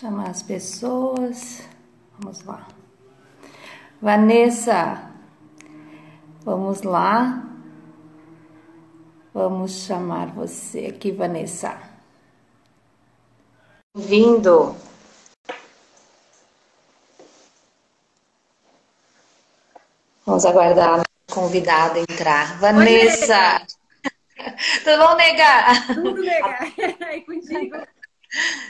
Chamar as pessoas. Vamos lá. Vanessa, vamos lá. Vamos chamar você aqui, Vanessa. Vindo. Vamos aguardar a convidada entrar. Vanessa! Tudo bom, nega? Tudo legal. E contigo?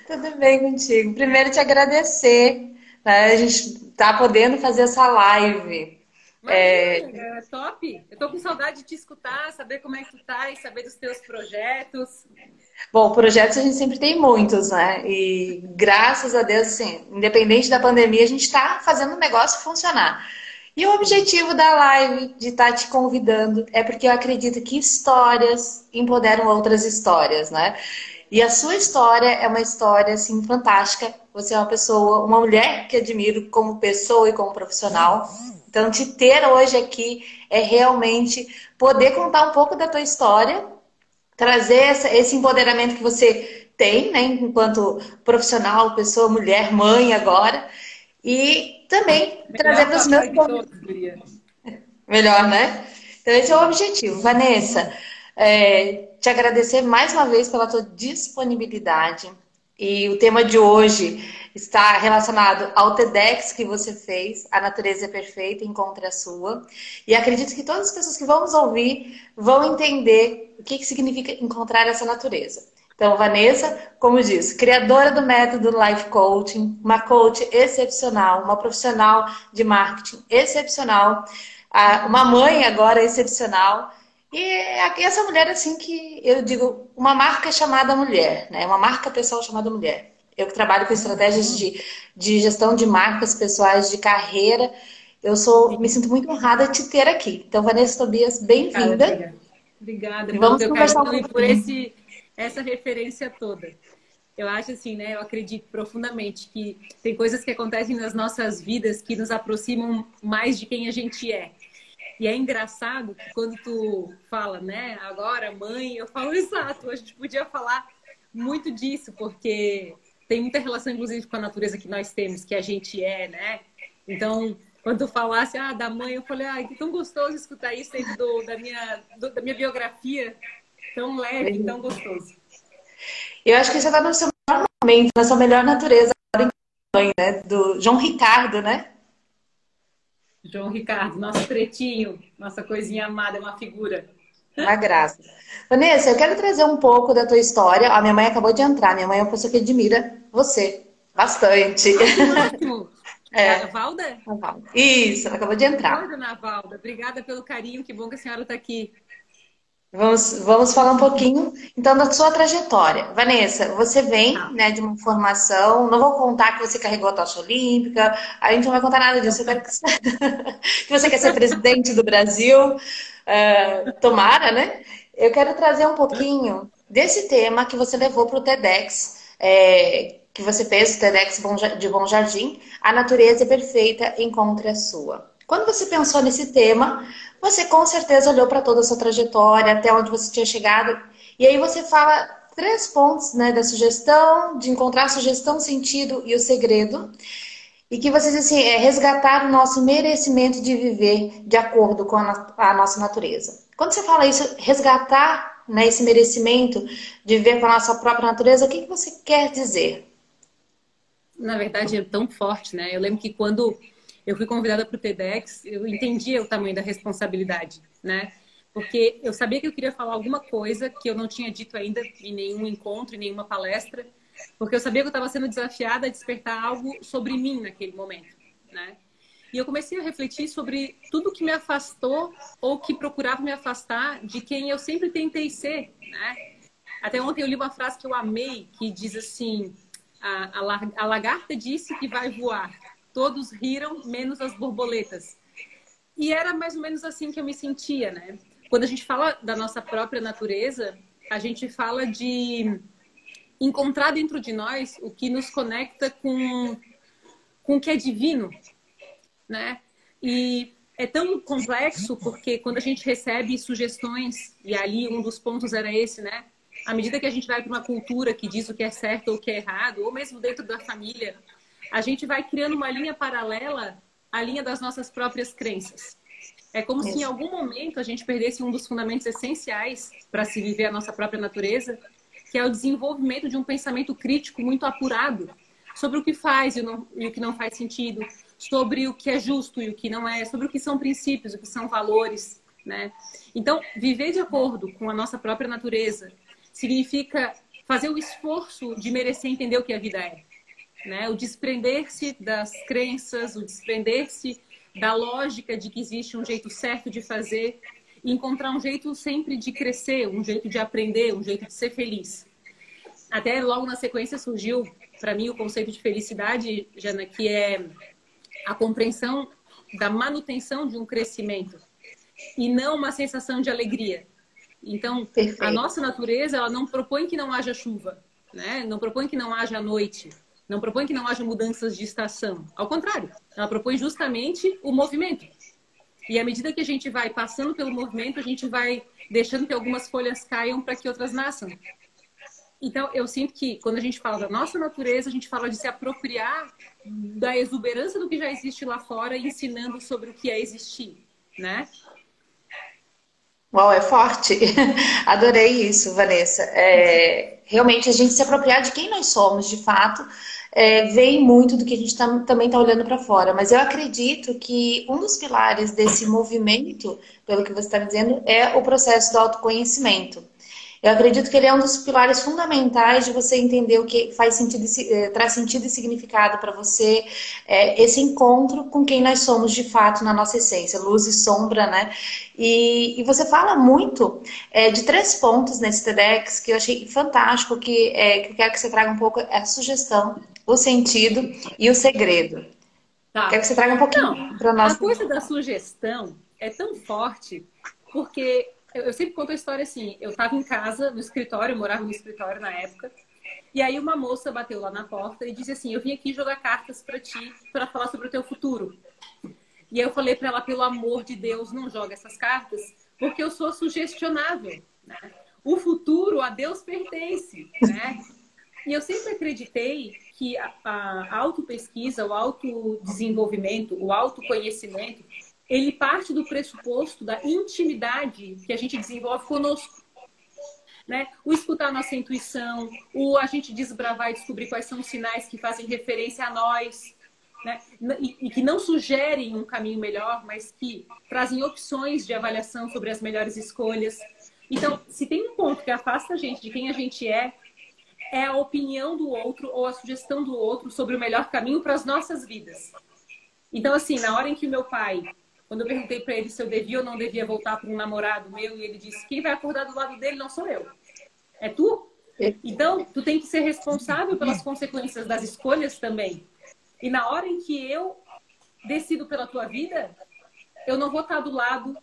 Tudo bem contigo. Primeiro te agradecer. Né? A gente tá podendo fazer essa live. Mas, é... é top. Eu tô com saudade de te escutar, saber como é que tu tá e saber dos teus projetos. Bom, projetos a gente sempre tem muitos, né? E graças a Deus, assim, independente da pandemia, a gente está fazendo o negócio funcionar. E o objetivo da live, de estar tá te convidando, é porque eu acredito que histórias empoderam outras histórias, né? E a sua história é uma história, assim, fantástica. Você é uma pessoa, uma mulher que admiro como pessoa e como profissional. Então, te ter hoje aqui é realmente poder contar um pouco da tua história, trazer esse empoderamento que você tem, né, enquanto profissional, pessoa, mulher, mãe agora, e também Melhor trazer para os meus todos, Melhor, né? Então, esse é o objetivo. Vanessa, é, te agradecer mais uma vez pela tua disponibilidade. E o tema de hoje está relacionado ao TEDx que você fez, A Natureza é Perfeita, Encontre a Sua. E acredito que todas as pessoas que vão nos ouvir vão entender o que, que significa encontrar essa natureza. Então, Vanessa, como disse, criadora do método Life Coaching, uma coach excepcional, uma profissional de marketing excepcional, uma mãe agora excepcional. E essa mulher, assim, que eu digo, uma marca chamada mulher, né? Uma marca pessoal chamada mulher. Eu que trabalho com estratégias de, de gestão de marcas pessoais, de carreira. Eu sou, me sinto muito honrada de te ter aqui. Então, Vanessa Tobias, bem-vinda. Obrigada, Vamos conversar um por esse essa referência toda. Eu acho assim, né? Eu acredito profundamente que tem coisas que acontecem nas nossas vidas que nos aproximam mais de quem a gente é. E é engraçado que quando tu fala, né? Agora, mãe, eu falo exato. A gente podia falar muito disso, porque tem muita relação, inclusive, com a natureza que nós temos, que a gente é, né? Então, quando falasse, ah, da mãe, eu falei, ah, que tão gostoso escutar isso dentro do, da, minha, do, da minha biografia, tão leve, tão gostoso. Eu acho que você está no seu melhor momento, na sua melhor natureza, né? Do João Ricardo, né? João Ricardo, nosso pretinho, nossa coisinha amada, é uma figura. Uma graça. Vanessa, eu quero trazer um pouco da tua história. A minha mãe acabou de entrar. Minha mãe é uma pessoa que admira você bastante. Ah, é. A Valda? A Valda? Isso, ela acabou de entrar. Valda. Obrigada pelo carinho. Que bom que a senhora está aqui. Vamos, vamos falar um pouquinho, então, da sua trajetória. Vanessa, você vem ah. né, de uma formação, não vou contar que você carregou a tocha olímpica, a gente não vai contar nada disso, eu quero que você, que você quer ser presidente do Brasil, uh, tomara, né? Eu quero trazer um pouquinho desse tema que você levou para o TEDx, é, que você fez, o TEDx de Bom Jardim, A Natureza Perfeita, Encontre a Sua. Quando você pensou nesse tema, você com certeza olhou para toda a sua trajetória, até onde você tinha chegado, e aí você fala três pontos né, da sugestão, de encontrar a sugestão, sentido e o segredo. E que você diz assim, é resgatar o nosso merecimento de viver de acordo com a, a nossa natureza. Quando você fala isso, resgatar né, esse merecimento de viver com a nossa própria natureza, o que, que você quer dizer? Na verdade, é tão forte, né? Eu lembro que quando eu fui convidada para o TEDx, eu entendia o tamanho da responsabilidade, né? Porque eu sabia que eu queria falar alguma coisa que eu não tinha dito ainda em nenhum encontro, em nenhuma palestra, porque eu sabia que eu estava sendo desafiada a despertar algo sobre mim naquele momento, né? E eu comecei a refletir sobre tudo que me afastou ou que procurava me afastar de quem eu sempre tentei ser, né? Até ontem eu li uma frase que eu amei, que diz assim: a, a, a lagarta disse que vai voar, todos riram, menos as borboletas. E era mais ou menos assim que eu me sentia, né? Quando a gente fala da nossa própria natureza, a gente fala de encontrar dentro de nós o que nos conecta com, com o que é divino, né? E é tão complexo porque quando a gente recebe sugestões, e ali um dos pontos era esse, né? à medida que a gente vai para uma cultura que diz o que é certo ou o que é errado, ou mesmo dentro da família, a gente vai criando uma linha paralela à linha das nossas próprias crenças. É como Isso. se em algum momento a gente perdesse um dos fundamentos essenciais para se viver a nossa própria natureza, que é o desenvolvimento de um pensamento crítico muito apurado sobre o que faz e, não, e o que não faz sentido, sobre o que é justo e o que não é, sobre o que são princípios, o que são valores, né? Então, viver de acordo com a nossa própria natureza significa fazer o esforço de merecer entender o que a vida é, né? O desprender-se das crenças, o desprender-se da lógica de que existe um jeito certo de fazer e encontrar um jeito sempre de crescer, um jeito de aprender, um jeito de ser feliz. Até logo na sequência surgiu para mim o conceito de felicidade, Jana, que é a compreensão da manutenção de um crescimento e não uma sensação de alegria. Então, Perfeito. a nossa natureza, ela não propõe que não haja chuva, né? Não propõe que não haja noite, não propõe que não haja mudanças de estação. Ao contrário, ela propõe justamente o movimento. E à medida que a gente vai passando pelo movimento, a gente vai deixando que algumas folhas caiam para que outras nasçam. Então, eu sinto que quando a gente fala da nossa natureza, a gente fala de se apropriar da exuberância do que já existe lá fora, ensinando sobre o que é existir, né? Uau, é forte. Adorei isso, Vanessa. É, realmente, a gente se apropriar de quem nós somos, de fato, é, vem muito do que a gente tá, também está olhando para fora. Mas eu acredito que um dos pilares desse movimento, pelo que você está me dizendo, é o processo do autoconhecimento. Eu acredito que ele é um dos pilares fundamentais de você entender o que faz sentido, eh, traz sentido e significado para você, é, esse encontro com quem nós somos de fato na nossa essência, luz e sombra, né? E, e você fala muito é, de três pontos nesse TEDx que eu achei fantástico, que, é, que eu quero que você traga um pouco a sugestão, o sentido e o segredo. Tá. Quero que você traga um pouquinho para nós. A coisa da sugestão é tão forte porque eu, eu sempre conto a história assim. Eu estava em casa, no escritório, eu morava no escritório na época. E aí uma moça bateu lá na porta e disse assim: "Eu vim aqui jogar cartas para ti para falar sobre o teu futuro". E aí eu falei para ela: "Pelo amor de Deus, não joga essas cartas, porque eu sou sugestionável, né? O futuro a Deus pertence, né? E eu sempre acreditei que a, a autopesquisa, o autodesenvolvimento, o autoconhecimento ele parte do pressuposto da intimidade que a gente desenvolve conosco. Né? O escutar nossa intuição, o a gente desbravar e descobrir quais são os sinais que fazem referência a nós, né? e, e, que não sugerem um caminho melhor, mas que trazem opções de avaliação sobre as melhores escolhas. Então, se tem um ponto que afasta a gente de quem a gente é, é a opinião do outro ou a sugestão do outro sobre o melhor caminho para as nossas vidas. Então, assim, na hora em que meu pai quando eu perguntei para ele se eu devia ou não devia voltar para um namorado meu, e ele disse: quem vai acordar do lado dele não sou eu. É tu? Então, tu tem que ser responsável pelas consequências das escolhas também. E na hora em que eu decido pela tua vida, eu não vou estar do lado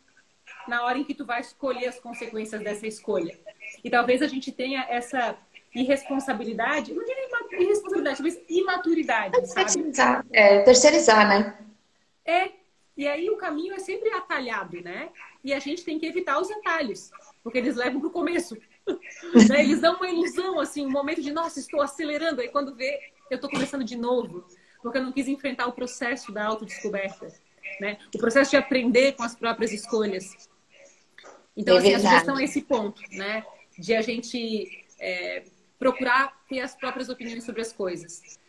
na hora em que tu vai escolher as consequências dessa escolha. E talvez a gente tenha essa irresponsabilidade, não diria irresponsabilidade, mas imaturidade, sabe? É, terceirizar, né? É, e aí o caminho é sempre atalhado, né? E a gente tem que evitar os atalhos, porque eles levam para o começo. né? Eles dão uma ilusão, assim, um momento de, nossa, estou acelerando. Aí quando vê, eu estou começando de novo, porque eu não quis enfrentar o processo da autodescoberta, né? O processo de aprender com as próprias escolhas. Então, é assim, a sugestão é esse ponto, né? De a gente é, procurar ter as próprias opiniões sobre as coisas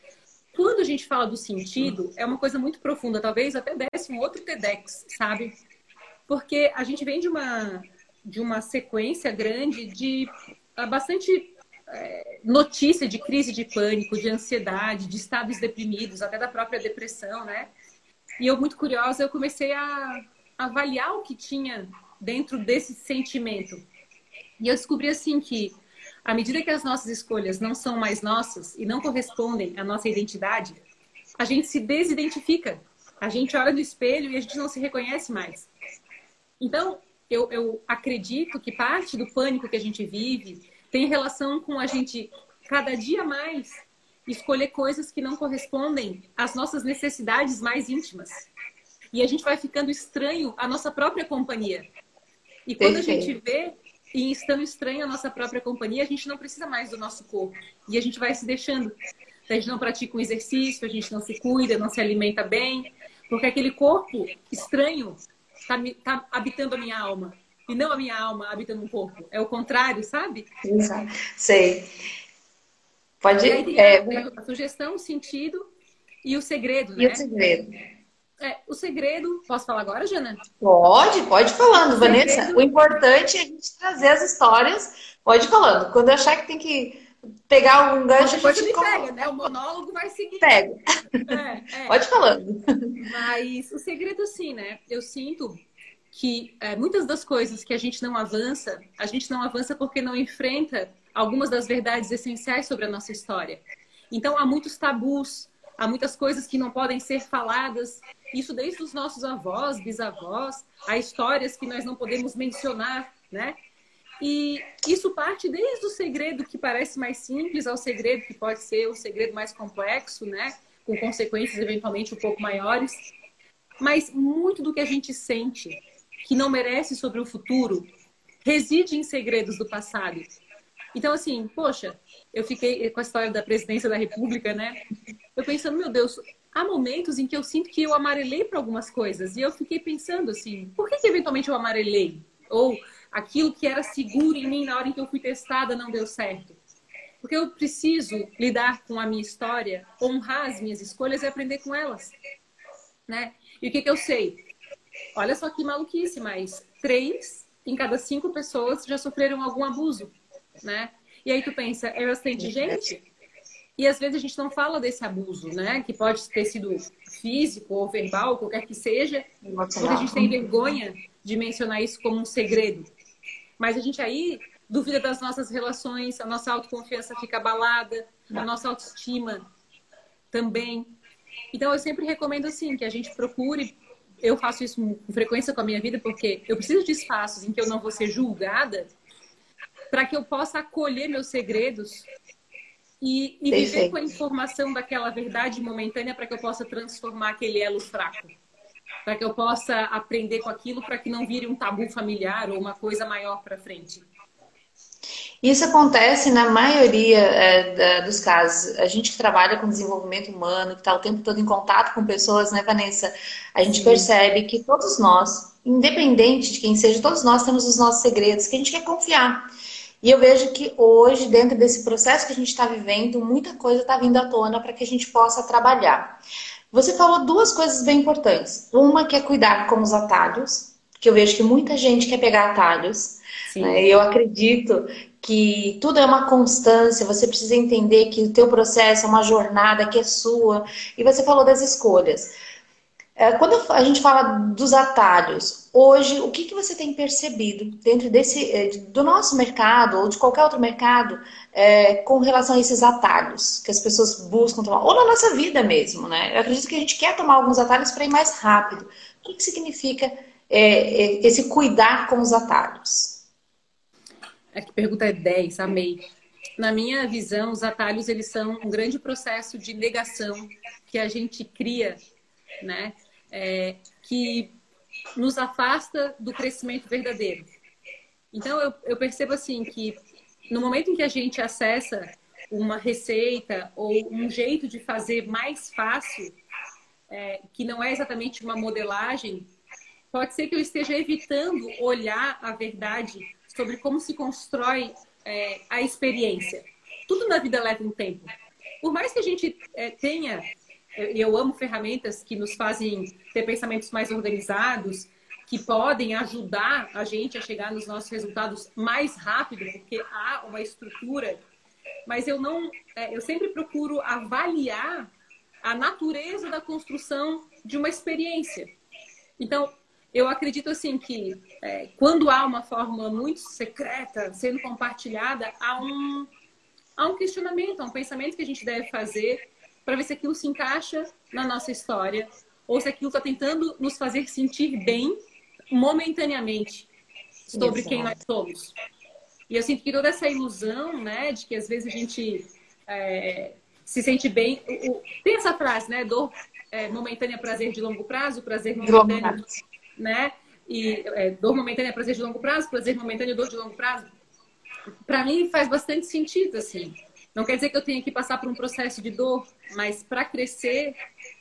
quando a gente fala do sentido, é uma coisa muito profunda. Talvez até desse um outro TEDx, sabe? Porque a gente vem de uma, de uma sequência grande de ah, bastante é, notícia de crise de pânico, de ansiedade, de estados deprimidos, até da própria depressão, né? E eu, muito curiosa, eu comecei a avaliar o que tinha dentro desse sentimento. E eu descobri, assim, que à medida que as nossas escolhas não são mais nossas e não correspondem à nossa identidade, a gente se desidentifica. A gente olha no espelho e a gente não se reconhece mais. Então, eu, eu acredito que parte do pânico que a gente vive tem relação com a gente, cada dia mais, escolher coisas que não correspondem às nossas necessidades mais íntimas. E a gente vai ficando estranho à nossa própria companhia. E quando Perfeito. a gente vê, e estando estranho a nossa própria companhia, a gente não precisa mais do nosso corpo. E a gente vai se deixando. A gente não pratica um exercício, a gente não se cuida, não se alimenta bem, porque aquele corpo estranho está tá habitando a minha alma. E não a minha alma habitando um corpo. É o contrário, sabe? Exato. Sei. Pode ir. É... A sugestão, o sentido e o segredo, né? E o segredo. É, o segredo, posso falar agora, Jana? Pode, pode falando, o Vanessa. Segredo... O importante é a gente trazer as histórias. Pode falando. Quando achar que tem que pegar algum gancho, depois a gente me pega, né? O monólogo vai seguir. Pega. É, é. Pode falando. Mas o segredo, sim, né? Eu sinto que é, muitas das coisas que a gente não avança, a gente não avança porque não enfrenta algumas das verdades essenciais sobre a nossa história. Então há muitos tabus, há muitas coisas que não podem ser faladas. Isso desde os nossos avós, bisavós, há histórias que nós não podemos mencionar, né? E isso parte desde o segredo que parece mais simples ao segredo que pode ser um segredo mais complexo, né? Com consequências eventualmente um pouco maiores. Mas muito do que a gente sente que não merece sobre o futuro reside em segredos do passado. Então, assim, poxa, eu fiquei com a história da presidência da República, né? Eu pensando, meu Deus, há momentos em que eu sinto que eu amarelei para algumas coisas. E eu fiquei pensando assim, por que, que eventualmente eu amarelei? Ou aquilo que era seguro em mim na hora em que eu fui testada não deu certo. Porque eu preciso lidar com a minha história, honrar as minhas escolhas e aprender com elas. Né? E o que, que eu sei? Olha só que maluquice, mas três em cada cinco pessoas já sofreram algum abuso, né? E aí tu pensa, é bastante gente? E às vezes a gente não fala desse abuso, né? Que pode ter sido físico ou verbal, qualquer que seja, porque a gente tem vergonha de mencionar isso como um segredo. Mas a gente aí duvida das nossas relações, a nossa autoconfiança fica abalada, a nossa autoestima também. Então eu sempre recomendo assim que a gente procure. Eu faço isso com frequência com a minha vida porque eu preciso de espaços em que eu não vou ser julgada para que eu possa acolher meus segredos e, e viver com a informação daquela verdade momentânea para que eu possa transformar aquele elo fraco para que eu possa aprender com aquilo, para que não vire um tabu familiar ou uma coisa maior para frente. Isso acontece na maioria é, dos casos. A gente que trabalha com desenvolvimento humano, que está o tempo todo em contato com pessoas, né, Vanessa? A gente Sim. percebe que todos nós, independente de quem seja, todos nós temos os nossos segredos que a gente quer confiar. E eu vejo que hoje, dentro desse processo que a gente está vivendo, muita coisa está vindo à tona para que a gente possa trabalhar. Você falou duas coisas bem importantes. Uma que é cuidar com os atalhos, que eu vejo que muita gente quer pegar atalhos. Né? Eu acredito que tudo é uma constância, você precisa entender que o teu processo é uma jornada que é sua. E você falou das escolhas. É, quando a gente fala dos atalhos, hoje, o que, que você tem percebido dentro desse, é, do nosso mercado ou de qualquer outro mercado é, com relação a esses atalhos que as pessoas buscam tomar, ou na nossa vida mesmo, né? Eu acredito que a gente quer tomar alguns atalhos para ir mais rápido. O que, que significa é, é, esse cuidar com os atalhos? A pergunta é 10, amei. Na minha visão, os atalhos eles são um grande processo de negação que a gente cria, né? É, que nos afasta do crescimento verdadeiro. Então, eu, eu percebo assim que no momento em que a gente acessa uma receita ou um jeito de fazer mais fácil, é, que não é exatamente uma modelagem, pode ser que eu esteja evitando olhar a verdade sobre como se constrói é, a experiência. Tudo na vida leva um tempo. Por mais que a gente é, tenha eu amo ferramentas que nos fazem ter pensamentos mais organizados, que podem ajudar a gente a chegar nos nossos resultados mais rápido, porque há uma estrutura. Mas eu não, é, eu sempre procuro avaliar a natureza da construção de uma experiência. Então, eu acredito assim que é, quando há uma fórmula muito secreta sendo compartilhada, há um, há um questionamento, há um pensamento que a gente deve fazer para ver se aquilo se encaixa na nossa história ou se aquilo está tentando nos fazer sentir bem momentaneamente sobre Exato. quem nós somos. E eu sinto que toda essa ilusão, né, de que às vezes a gente é, se sente bem. O, o, tem essa frase, né? Dor é, momentânea, prazer de longo prazo, prazer momentâneo, né? E é, dor momentânea prazer de longo prazo, prazer momentâneo dor de longo prazo. Para mim faz bastante sentido, assim. Não quer dizer que eu tenha que passar por um processo de dor, mas para crescer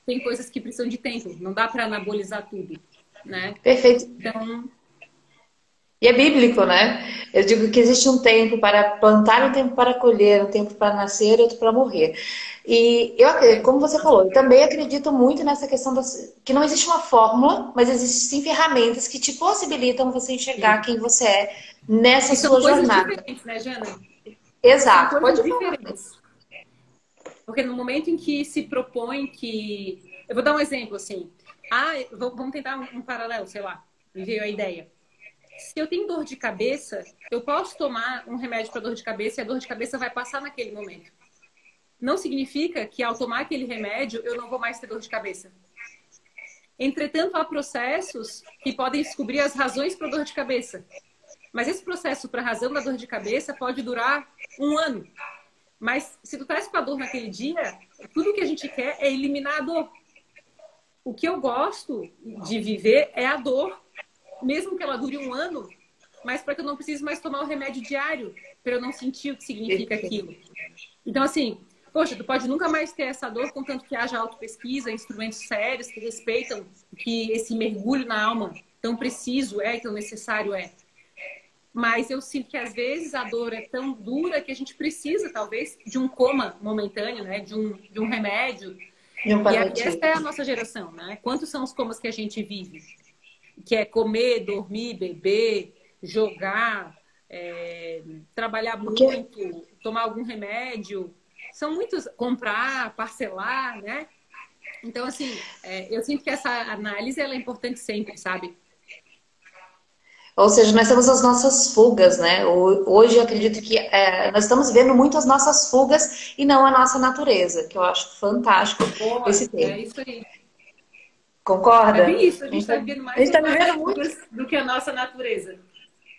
tem coisas que precisam de tempo. Não dá para anabolizar tudo, né? Perfeito. Então, e é bíblico, né? Eu digo que existe um tempo para plantar, um tempo para colher, um tempo para nascer e outro para morrer. E eu, como você falou, eu também acredito muito nessa questão das, que não existe uma fórmula, mas existem sim ferramentas que te possibilitam você enxergar sim. quem você é nessa e sua jornada. Diferentes, né, Jana? Exato, pode diferentes. Porque no momento em que se propõe que. Eu vou dar um exemplo assim. Ah, vamos tentar um, um paralelo, sei lá, me veio a ideia se eu tenho dor de cabeça, eu posso tomar um remédio para dor de cabeça e a dor de cabeça vai passar naquele momento. Não significa que ao tomar aquele remédio eu não vou mais ter dor de cabeça. Entretanto, há processos que podem descobrir as razões para dor de cabeça. Mas esse processo para razão da dor de cabeça pode durar um ano. Mas se tu traz com a dor naquele dia, tudo que a gente quer é eliminar a dor. O que eu gosto de viver é a dor mesmo que ela dure um ano, mas para que eu não precise mais tomar o remédio diário, para eu não sentir o que significa aquilo. Então, assim, poxa, tu pode nunca mais ter essa dor, contanto que haja autopesquisa, instrumentos sérios que respeitam que esse mergulho na alma tão preciso é, tão necessário é. Mas eu sinto que às vezes a dor é tão dura que a gente precisa, talvez, de um coma momentâneo, né? De um, de um remédio. E, e essa é a nossa geração, né? Quantos são os comas que a gente vive? que é comer, dormir, beber, jogar, é, trabalhar muito, tomar algum remédio. São muitos, comprar, parcelar, né? Então, assim, é, eu sinto que essa análise ela é importante sempre, sabe? Ou seja, nós temos as nossas fugas, né? Hoje eu acredito que é, nós estamos vendo muito as nossas fugas e não a nossa natureza, que eu acho fantástico Boa, esse tema. É isso aí. Concorda? É isso, a gente está vivendo mais, tá vivendo muito do que a nossa natureza.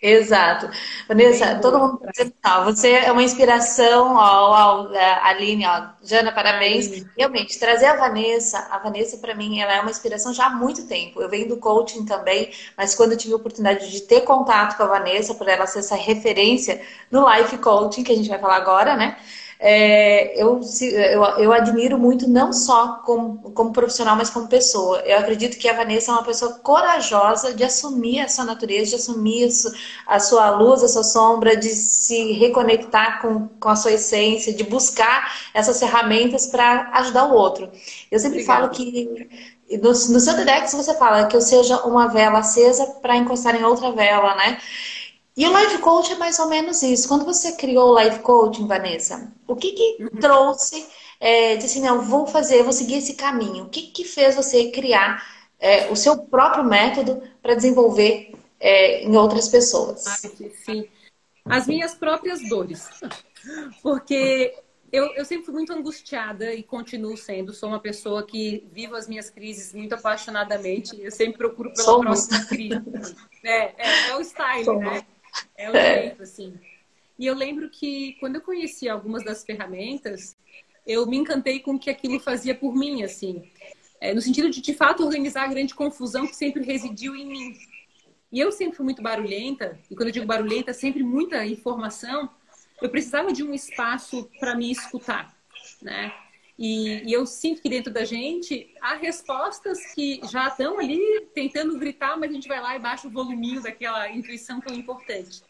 Exato. Vanessa, Bem todo bom. mundo dizendo, ó, você é uma inspiração, ó, ó, é, Aline, ó, Jana, parabéns. Ai. Realmente, trazer a Vanessa, a Vanessa para mim, ela é uma inspiração já há muito tempo. Eu venho do coaching também, mas quando eu tive a oportunidade de ter contato com a Vanessa, por ela ser essa referência no life coaching, que a gente vai falar agora, né? É, eu, eu, eu, admiro muito, não só como, como profissional, mas como pessoa. Eu acredito que a Vanessa é uma pessoa corajosa de assumir a sua natureza, de assumir a sua luz, a sua sombra, de se reconectar com, com a sua essência, de buscar essas ferramentas para ajudar o outro. Eu sempre Obrigada. falo que no, no seu TEDx você fala que eu seja uma vela acesa para encostar em outra vela, né? E o Life Coach é mais ou menos isso. Quando você criou o Life Coaching, Vanessa, o que que uhum. trouxe, é, disse assim, não, vou fazer, vou seguir esse caminho. O que que fez você criar é, o seu próprio método para desenvolver é, em outras pessoas? Sim, as minhas próprias dores. Porque eu, eu, sempre fui muito angustiada e continuo sendo. Sou uma pessoa que vivo as minhas crises muito apaixonadamente. Eu sempre procuro pela Somos. próxima crise. É, é, é o style, Somos. né? É o é. jeito, assim. E eu lembro que quando eu conheci algumas das ferramentas, eu me encantei com o que aquilo fazia por mim, assim. É, no sentido de, de fato, organizar a grande confusão que sempre residiu em mim. E eu sempre fui muito barulhenta, e quando eu digo barulhenta, sempre muita informação, eu precisava de um espaço para me escutar, né? E, e, eu sinto que dentro da gente há respostas que já estão ali tentando gritar, mas a gente vai lá e baixa o voluminho daquela intuição tão importante.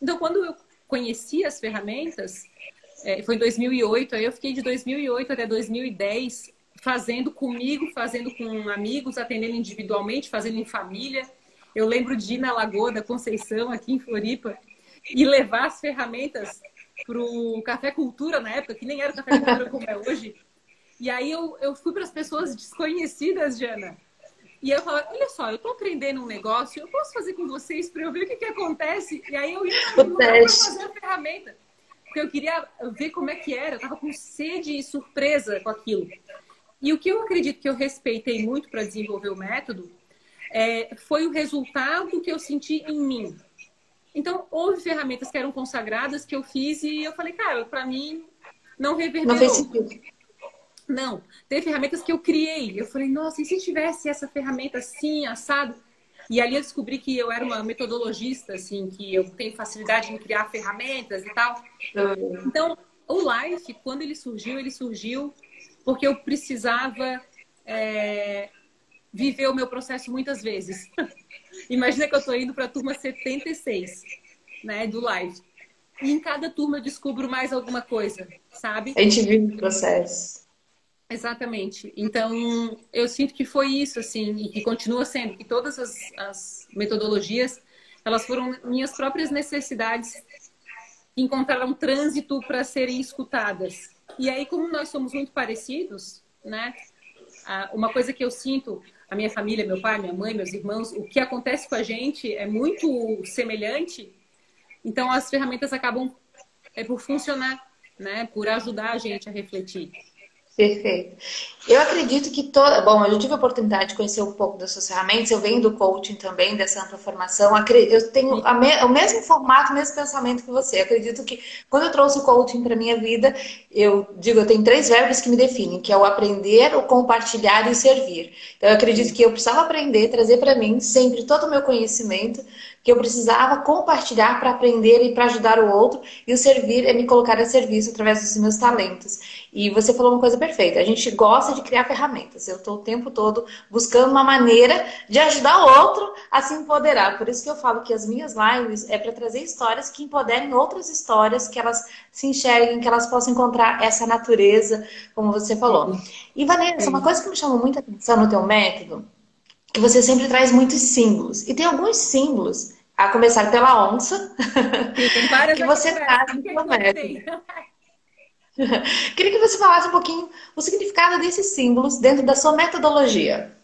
Então, quando eu conheci as ferramentas, é, foi em 2008, aí eu fiquei de 2008 até 2010 fazendo comigo, fazendo com amigos, atendendo individualmente, fazendo em família. Eu lembro de ir na Lagoa da Conceição, aqui em Floripa, e levar as ferramentas para o Café Cultura na época, que nem era o Café Cultura como é hoje. E aí eu, eu fui para as pessoas desconhecidas, Jana. E eu falava, olha só, eu estou aprendendo um negócio, eu posso fazer com vocês para eu ver o que, que acontece? E aí eu ia para fazer a ferramenta. Porque eu queria ver como é que era, eu estava com sede e surpresa com aquilo. E o que eu acredito que eu respeitei muito para desenvolver o método é, foi o resultado que eu senti em mim. Então, houve ferramentas que eram consagradas que eu fiz e eu falei, cara, para mim não reverberou. Não fez sentido. Não, teve ferramentas que eu criei. Eu falei, nossa, e se tivesse essa ferramenta assim, assado? E ali eu descobri que eu era uma metodologista, assim, que eu tenho facilidade em criar ferramentas e tal. Então, o Life, quando ele surgiu, ele surgiu porque eu precisava é, viver o meu processo muitas vezes. Imagina que eu estou indo para a turma 76, né, do Live. E em cada turma eu descubro mais alguma coisa, sabe? A gente vive o processo. Exatamente. Então, eu sinto que foi isso, assim, e que continua sendo, que todas as, as metodologias, elas foram minhas próprias necessidades que encontraram trânsito para serem escutadas. E aí, como nós somos muito parecidos, né? Uma coisa que eu sinto, a minha família, meu pai, minha mãe, meus irmãos, o que acontece com a gente é muito semelhante. Então, as ferramentas acabam é por funcionar, né? Por ajudar a gente a refletir. Perfeito. Eu acredito que toda. Bom, eu tive a oportunidade de conhecer um pouco das suas ferramentas, eu venho do coaching também, dessa ampla formação. Eu tenho me... o mesmo formato, o mesmo pensamento que você. Eu acredito que quando eu trouxe o coaching para minha vida, eu digo, eu tenho três verbos que me definem, que é o aprender, o compartilhar e o servir. Então, eu acredito que eu precisava aprender, trazer para mim sempre todo o meu conhecimento que eu precisava compartilhar para aprender e para ajudar o outro, e o servir é me colocar a serviço através dos meus talentos. E você falou uma coisa perfeita, a gente gosta de criar ferramentas. Eu estou o tempo todo buscando uma maneira de ajudar o outro a se empoderar. Por isso que eu falo que as minhas lives é para trazer histórias que empoderem outras histórias, que elas se enxerguem, que elas possam encontrar essa natureza, como você falou. E Vanessa, uma coisa que me chamou muita atenção no teu método, que você sempre traz muitos símbolos. E tem alguns símbolos a começar pela onça, que você traz no método. Queria que você falasse um pouquinho o significado desses símbolos dentro da sua metodologia.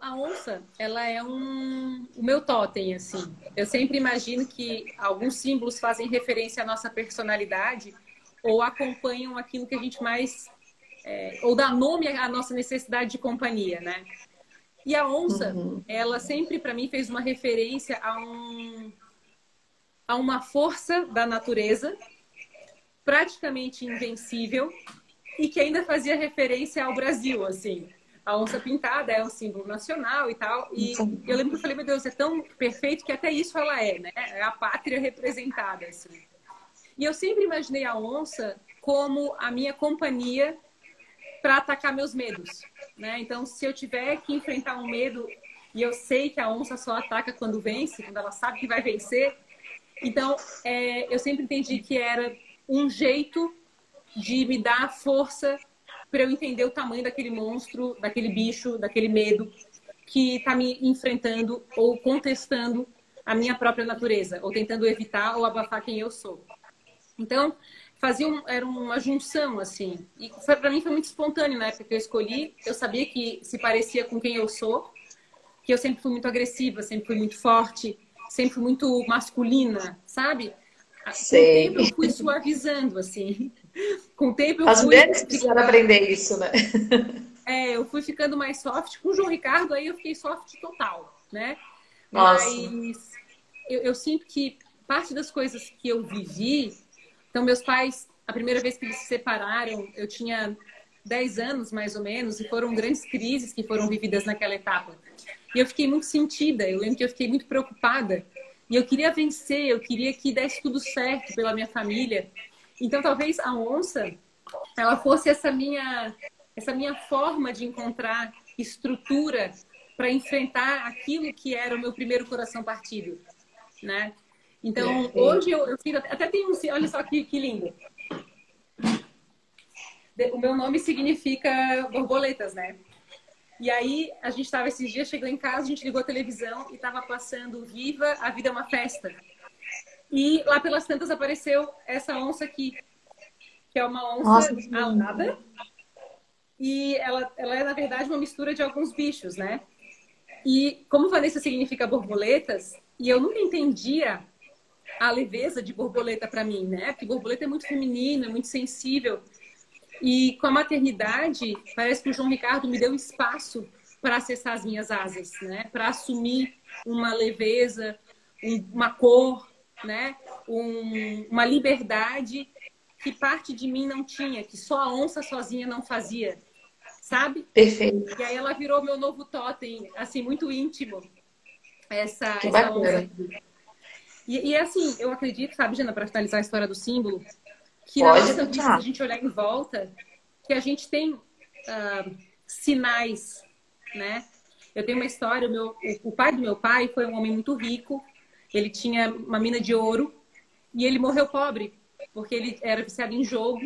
A onça, ela é um o meu totem, assim. Eu sempre imagino que alguns símbolos fazem referência à nossa personalidade ou acompanham aquilo que a gente mais é, ou dá nome à nossa necessidade de companhia, né? E a onça, uhum. ela sempre para mim fez uma referência a um a uma força da natureza praticamente invencível e que ainda fazia referência ao Brasil, assim. A onça pintada é um símbolo nacional e tal. E eu lembro que eu falei, meu Deus, é tão perfeito que até isso ela é, né? É a pátria representada, assim. E eu sempre imaginei a onça como a minha companhia para atacar meus medos. Né? Então, se eu tiver que enfrentar um medo e eu sei que a onça só ataca quando vence, quando ela sabe que vai vencer, então é, eu sempre entendi que era um jeito de me dar força para eu entender o tamanho daquele monstro, daquele bicho, daquele medo que está me enfrentando ou contestando a minha própria natureza, ou tentando evitar ou abafar quem eu sou. Então, fazia um, era uma junção assim. E para mim foi muito espontâneo na época que eu escolhi. Eu sabia que se parecia com quem eu sou, que eu sempre fui muito agressiva, sempre fui muito forte, sempre fui muito masculina, sabe? Com o tempo eu fui suavizando assim. Com o tempo eu As fui mulheres precisam aprender isso, né? É, eu fui ficando mais soft. Com o João Ricardo aí eu fiquei soft total, né? Nossa. Mas eu, eu sinto que parte das coisas que eu vivi então, meus pais, a primeira vez que eles se separaram, eu tinha 10 anos mais ou menos, e foram grandes crises que foram vividas naquela etapa. E eu fiquei muito sentida, eu lembro que eu fiquei muito preocupada. E eu queria vencer, eu queria que desse tudo certo pela minha família. Então, talvez a onça, ela fosse essa minha, essa minha forma de encontrar estrutura para enfrentar aquilo que era o meu primeiro coração partido, né? Então, é, hoje eu, eu até tem um, olha só que, que lindo. O meu nome significa borboletas, né? E aí, a gente estava esses dias, chegou em casa, a gente ligou a televisão e estava passando Viva, a Vida é uma Festa. E lá pelas tantas apareceu essa onça aqui, que é uma onça Nossa, alada. E ela, ela é, na verdade, uma mistura de alguns bichos, né? E como Vanessa significa borboletas, e eu nunca entendia a leveza de borboleta para mim, né? Porque borboleta é muito feminino, é muito sensível. E com a maternidade, parece que o João Ricardo me deu espaço para acessar as minhas asas, né? Para assumir uma leveza, uma cor, né? Um, uma liberdade que parte de mim não tinha, que só a onça sozinha não fazia. sabe? Perfeito. E aí ela virou meu novo totem, assim, muito íntimo. Essa, que essa onça. E, e assim, eu acredito, sabe, Jana, para finalizar a história do símbolo, que Pode na nossa vida, a gente olhar em volta, que a gente tem uh, sinais, né? Eu tenho uma história, o, meu, o pai do meu pai foi um homem muito rico, ele tinha uma mina de ouro e ele morreu pobre, porque ele era viciado em jogo.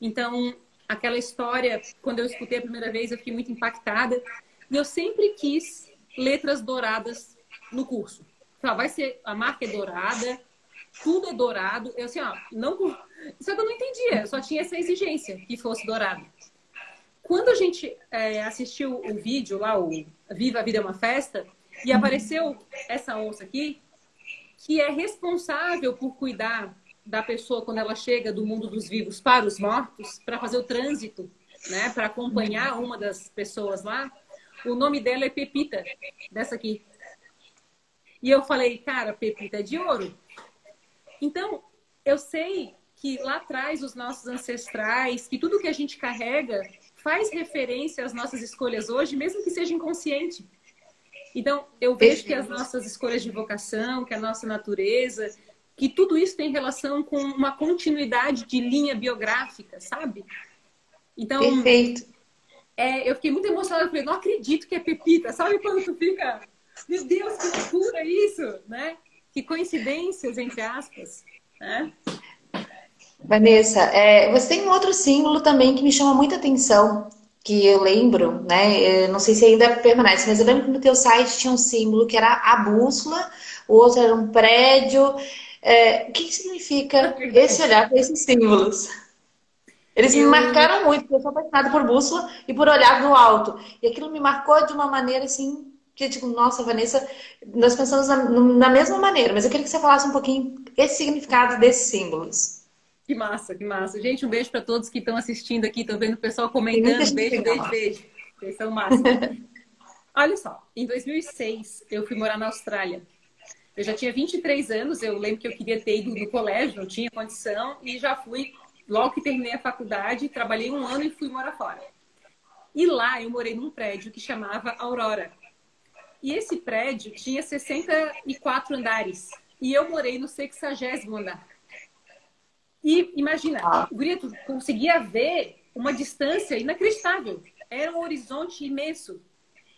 Então, aquela história, quando eu escutei a primeira vez, eu fiquei muito impactada. E eu sempre quis letras douradas no curso. Então, vai ser, a marca é dourada, tudo é dourado. Eu assim, ó, não. Só que eu não entendia, eu só tinha essa exigência que fosse dourado. Quando a gente é, assistiu o vídeo lá, o Viva a Vida é uma Festa, e apareceu essa onça aqui, que é responsável por cuidar da pessoa quando ela chega do mundo dos vivos para os mortos, para fazer o trânsito, né, para acompanhar uma das pessoas lá. O nome dela é Pepita, dessa aqui. E eu falei, cara, Pepita é de ouro. Então, eu sei que lá atrás os nossos ancestrais, que tudo que a gente carrega faz referência às nossas escolhas hoje, mesmo que seja inconsciente. Então, eu vejo que as nossas escolhas de vocação, que a nossa natureza, que tudo isso tem relação com uma continuidade de linha biográfica, sabe? Então, Perfeito. É, eu fiquei muito emocionada, eu falei, não acredito que é Pepita, sabe quando tu fica, meu Deus, que loucura isso, né? Que coincidências, entre aspas, né? Vanessa, é, você tem um outro símbolo também que me chama muita atenção, que eu lembro, né? Eu não sei se ainda permanece, mas eu lembro que no teu site tinha um símbolo que era a bússola, o outro era um prédio. É, o que, significa esse olhar para esses símbolos? Eles me marcaram muito, porque eu sou apaixonada por bússola e por olhar do alto. E aquilo me marcou de uma maneira assim, que eu digo, nossa, Vanessa, nós pensamos na, na mesma maneira, mas eu queria que você falasse um pouquinho esse significado desses símbolos. Que massa, que massa. Gente, um beijo para todos que estão assistindo aqui, estão vendo o pessoal comentando. Beijo, beijo, beijo. Vocês são massa. Olha só, em 2006 eu fui morar na Austrália. Eu já tinha 23 anos, eu lembro que eu queria ter ido no colégio, não tinha condição, e já fui, logo que terminei a faculdade, trabalhei um ano e fui morar fora. E lá eu morei num prédio que chamava Aurora. E esse prédio tinha 64 andares. E eu morei no 60 andar. E imagina, ah. Grito conseguia ver uma distância inacreditável. Era um horizonte imenso.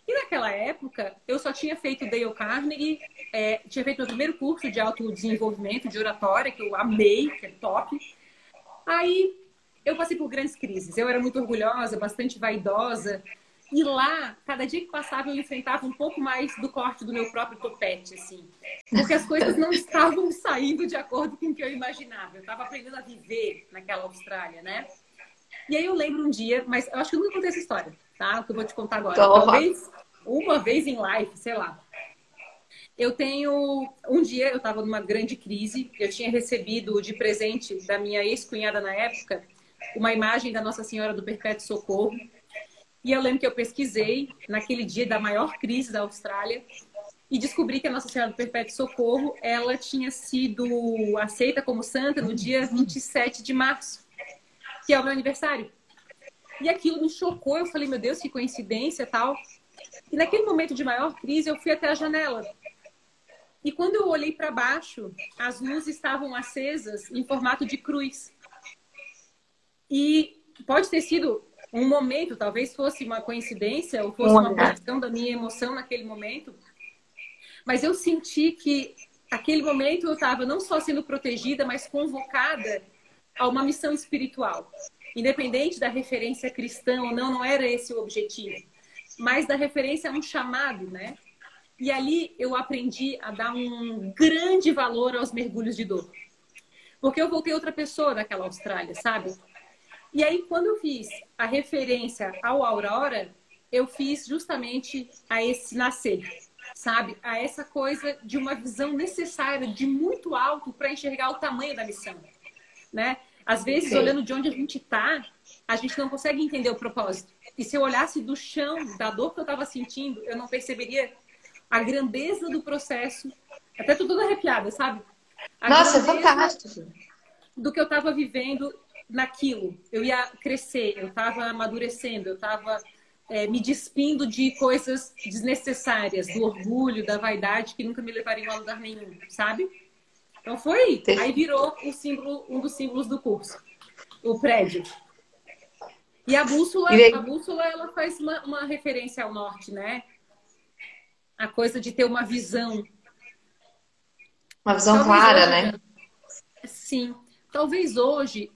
E naquela época, eu só tinha feito Dale Carnegie, é, tinha feito meu primeiro curso de autodesenvolvimento de oratória, que eu amei, que é top. Aí eu passei por grandes crises. Eu era muito orgulhosa, bastante vaidosa. E lá, cada dia que passava, eu enfrentava um pouco mais do corte do meu próprio topete, assim. Porque as coisas não estavam saindo de acordo com o que eu imaginava. Eu estava aprendendo a viver naquela Austrália, né? E aí eu lembro um dia, mas eu acho que eu nunca contei essa história, tá? O que eu vou te contar agora. Tô. Talvez uma vez em live, sei lá. Eu tenho. Um dia eu estava numa grande crise. Eu tinha recebido de presente da minha ex-cunhada na época uma imagem da Nossa Senhora do Perpétuo Socorro e eu lembro que eu pesquisei naquele dia da maior crise da Austrália e descobri que a Nossa Senhora do Perpétuo Socorro, ela tinha sido aceita como santa no dia 27 de março, que é o meu aniversário. E aquilo me chocou, eu falei, meu Deus, que coincidência tal. E naquele momento de maior crise, eu fui até a janela. E quando eu olhei para baixo, as luzes estavam acesas em formato de cruz. E pode ter sido um momento, talvez fosse uma coincidência ou fosse uma questão da minha emoção naquele momento, mas eu senti que aquele momento eu estava não só sendo protegida, mas convocada a uma missão espiritual. Independente da referência cristã ou não, não era esse o objetivo, mas da referência a um chamado, né? E ali eu aprendi a dar um grande valor aos mergulhos de dor. Porque eu voltei outra pessoa daquela Austrália, sabe? E aí, quando eu fiz a referência ao Aurora, eu fiz justamente a esse nascer, sabe? A essa coisa de uma visão necessária de muito alto para enxergar o tamanho da missão, né? Às vezes, Sim. olhando de onde a gente está, a gente não consegue entender o propósito. E se eu olhasse do chão, da dor que eu estava sentindo, eu não perceberia a grandeza do processo. Até tô toda arrepiada, sabe? A Nossa, é fantástico. Do que eu estava vivendo naquilo. Eu ia crescer, eu estava amadurecendo, eu estava é, me despindo de coisas desnecessárias, do orgulho, da vaidade, que nunca me levariam a lugar nenhum, sabe? Então foi. Aí virou o símbolo, um dos símbolos do curso, o prédio. E a bússola, a bússola ela faz uma, uma referência ao norte, né? A coisa de ter uma visão. Uma visão Talvez clara, hoje, né? Sim. Talvez hoje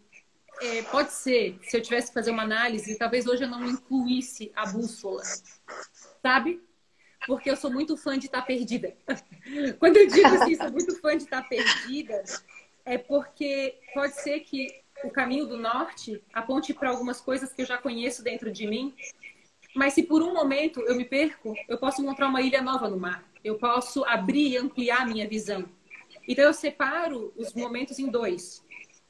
é, pode ser, se eu tivesse que fazer uma análise, talvez hoje eu não incluísse a bússola, sabe? Porque eu sou muito fã de estar tá perdida. Quando eu digo assim, sou muito fã de estar tá perdida, é porque pode ser que o caminho do norte aponte para algumas coisas que eu já conheço dentro de mim, mas se por um momento eu me perco, eu posso encontrar uma ilha nova no mar. Eu posso abrir e ampliar a minha visão. Então eu separo os momentos em dois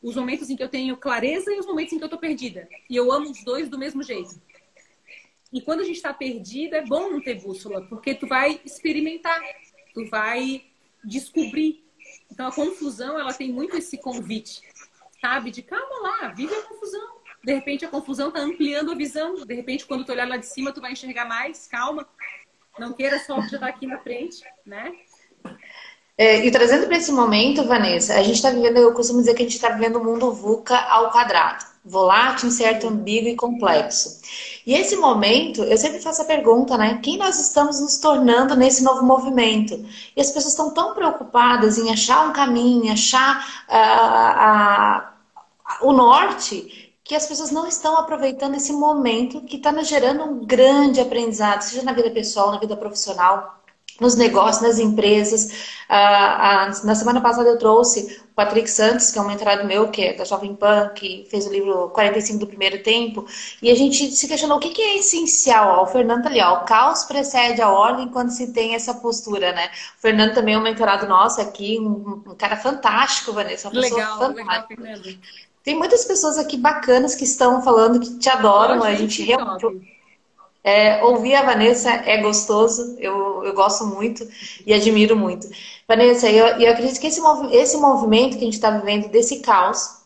os momentos em que eu tenho clareza e os momentos em que eu tô perdida. E eu amo os dois do mesmo jeito. E quando a gente está perdida, é bom não ter bússola, porque tu vai experimentar, tu vai descobrir. Então a confusão, ela tem muito esse convite, sabe? De calma lá, vive a confusão. De repente a confusão tá ampliando a visão. De repente, quando tu olhar lá de cima, tu vai enxergar mais, calma. Não queira só já tá aqui na frente, né? É, e trazendo para esse momento, Vanessa, a gente está vivendo, eu costumo dizer que a gente está vivendo um mundo VUCA ao quadrado, volátil, incerto, ambíguo e complexo. E esse momento, eu sempre faço a pergunta, né? Quem nós estamos nos tornando nesse novo movimento? E as pessoas estão tão preocupadas em achar um caminho, achar uh, uh, uh, o norte, que as pessoas não estão aproveitando esse momento que está gerando um grande aprendizado, seja na vida pessoal, na vida profissional nos negócios, nas empresas. Ah, ah, na semana passada eu trouxe o Patrick Santos, que é um mentorado meu, que é da Jovem Pan, que fez o livro 45 do Primeiro Tempo, e a gente se questionou o que, que é essencial. Ó, o Fernando tá ali, ó, o caos precede a ordem quando se tem essa postura, né? O Fernando também é um mentorado nosso aqui, um, um cara fantástico, Vanessa, uma legal, pessoa fantástica. Legal, Fernando. Tem muitas pessoas aqui bacanas que estão falando que te adoram, a gente realmente... É, ouvir a Vanessa é gostoso, eu, eu gosto muito e admiro muito. Vanessa, eu, eu acredito que esse, esse movimento que a gente está vivendo, desse caos,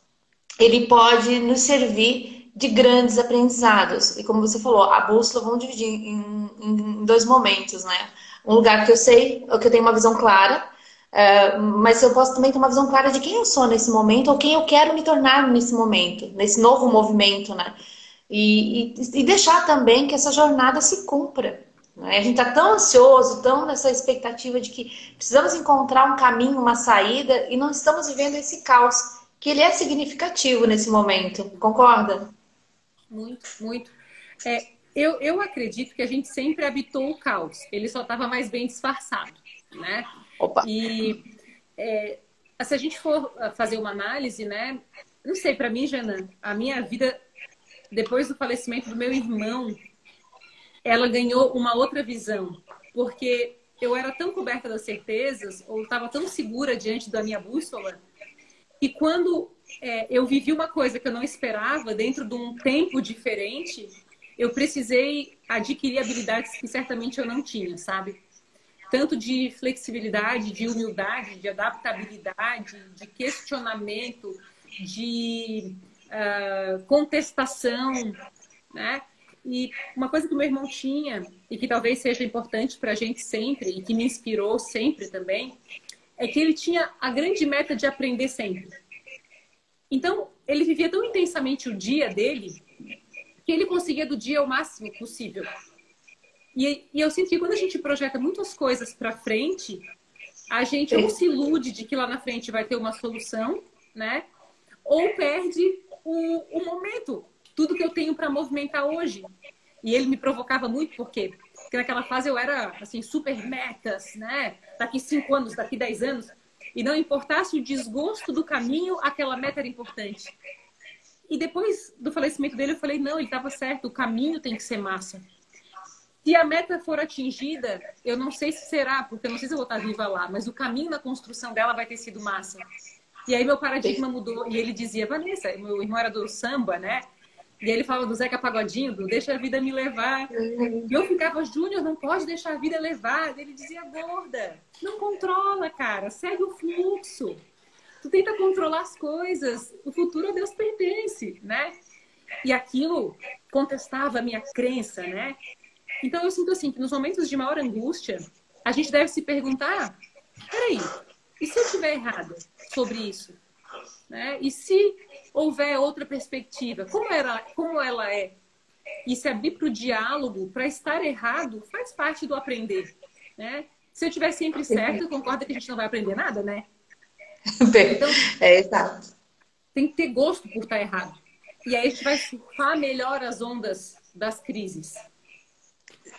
ele pode nos servir de grandes aprendizados. E como você falou, a bússola vamos dividir em, em dois momentos, né? Um lugar que eu sei, que eu tenho uma visão clara, é, mas eu posso também ter uma visão clara de quem eu sou nesse momento ou quem eu quero me tornar nesse momento, nesse novo movimento, né? E, e, e deixar também que essa jornada se cumpra. Né? A gente está tão ansioso, tão nessa expectativa de que precisamos encontrar um caminho, uma saída, e não estamos vivendo esse caos, que ele é significativo nesse momento. Concorda? Muito, muito. É, eu, eu acredito que a gente sempre habitou o caos, ele só estava mais bem disfarçado, né? Opa. E é, se a gente for fazer uma análise, né? Não sei, para mim, Jana, a minha vida depois do falecimento do meu irmão, ela ganhou uma outra visão, porque eu era tão coberta das certezas, ou estava tão segura diante da minha bússola, que quando é, eu vivi uma coisa que eu não esperava, dentro de um tempo diferente, eu precisei adquirir habilidades que certamente eu não tinha, sabe? Tanto de flexibilidade, de humildade, de adaptabilidade, de questionamento, de uh, contestação, né? E uma coisa que meu irmão tinha, e que talvez seja importante para a gente sempre, e que me inspirou sempre também, é que ele tinha a grande meta de aprender sempre. Então, ele vivia tão intensamente o dia dele, que ele conseguia do dia o máximo possível. E, e eu sinto que quando a gente projeta muitas coisas para frente, a gente ou se ilude de que lá na frente vai ter uma solução, né? Ou perde o, o momento, tudo que eu tenho para movimentar hoje. E ele me provocava muito, por quê? Porque naquela fase eu era, assim, super metas, né? Daqui cinco anos, daqui dez anos. E não importasse o desgosto do caminho, aquela meta era importante. E depois do falecimento dele, eu falei, não, ele estava certo, o caminho tem que ser massa. Se a meta for atingida, eu não sei se será, porque eu não sei se eu vou estar viva lá, mas o caminho na construção dela vai ter sido massa. E aí meu paradigma mudou. E ele dizia, Vanessa, meu irmão era do samba, né? E ele falava do Zeca Pagodinho, do deixa a vida me levar. E eu ficava, Júnior, não pode deixar a vida levar. Ele dizia, gorda, não controla, cara, segue o fluxo. Tu tenta controlar as coisas, o futuro a Deus pertence, né? e aquilo contestava a minha crença, né? Então eu sinto assim que nos momentos de maior angústia, a gente deve se perguntar: peraí, e se eu estiver errada sobre isso? Né? E se houver outra perspectiva, como, era, como ela é? E se abrir para o diálogo, para estar errado, faz parte do aprender. Né? Se eu estiver sempre certo, concorda que a gente não vai aprender nada, né? Então, é exato. Tem que ter gosto por estar errado. E aí a gente vai surfar melhor as ondas das crises.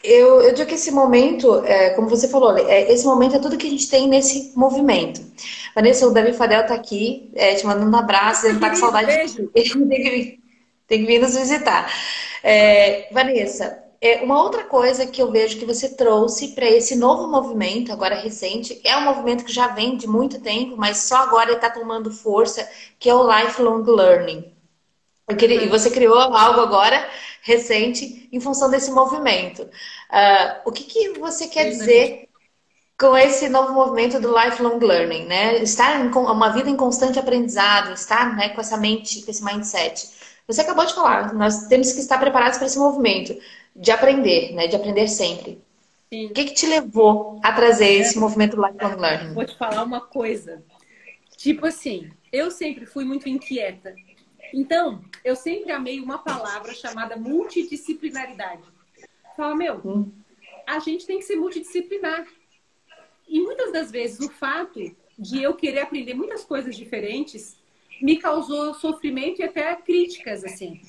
Eu, eu digo que esse momento, é, como você falou, é, esse momento é tudo que a gente tem nesse movimento. Vanessa, o Davi Fadel tá aqui, é, te mandando um abraço, ele tá com saudade Beijo. Ele tem que vir, tem que vir nos visitar. É, Vanessa, é, uma outra coisa que eu vejo que você trouxe para esse novo movimento, agora recente, é um movimento que já vem de muito tempo, mas só agora ele está tomando força, que é o lifelong learning. Queria, e você criou algo agora recente em função desse movimento. Uh, o que, que você quer dizer com esse novo movimento do lifelong learning, né? Estar em uma vida em constante aprendizado, estar né, com essa mente, com esse mindset. Você acabou de falar, nós temos que estar preparados para esse movimento de aprender, né? De aprender sempre. Sim. O que, que te levou a trazer é. esse movimento lifelong learning? Vou te falar uma coisa. Tipo assim, eu sempre fui muito inquieta. Então, eu sempre amei uma palavra chamada multidisciplinaridade. Fala, meu, hum. a gente tem que ser multidisciplinar. E muitas das vezes o fato de eu querer aprender muitas coisas diferentes me causou sofrimento e até críticas, assim.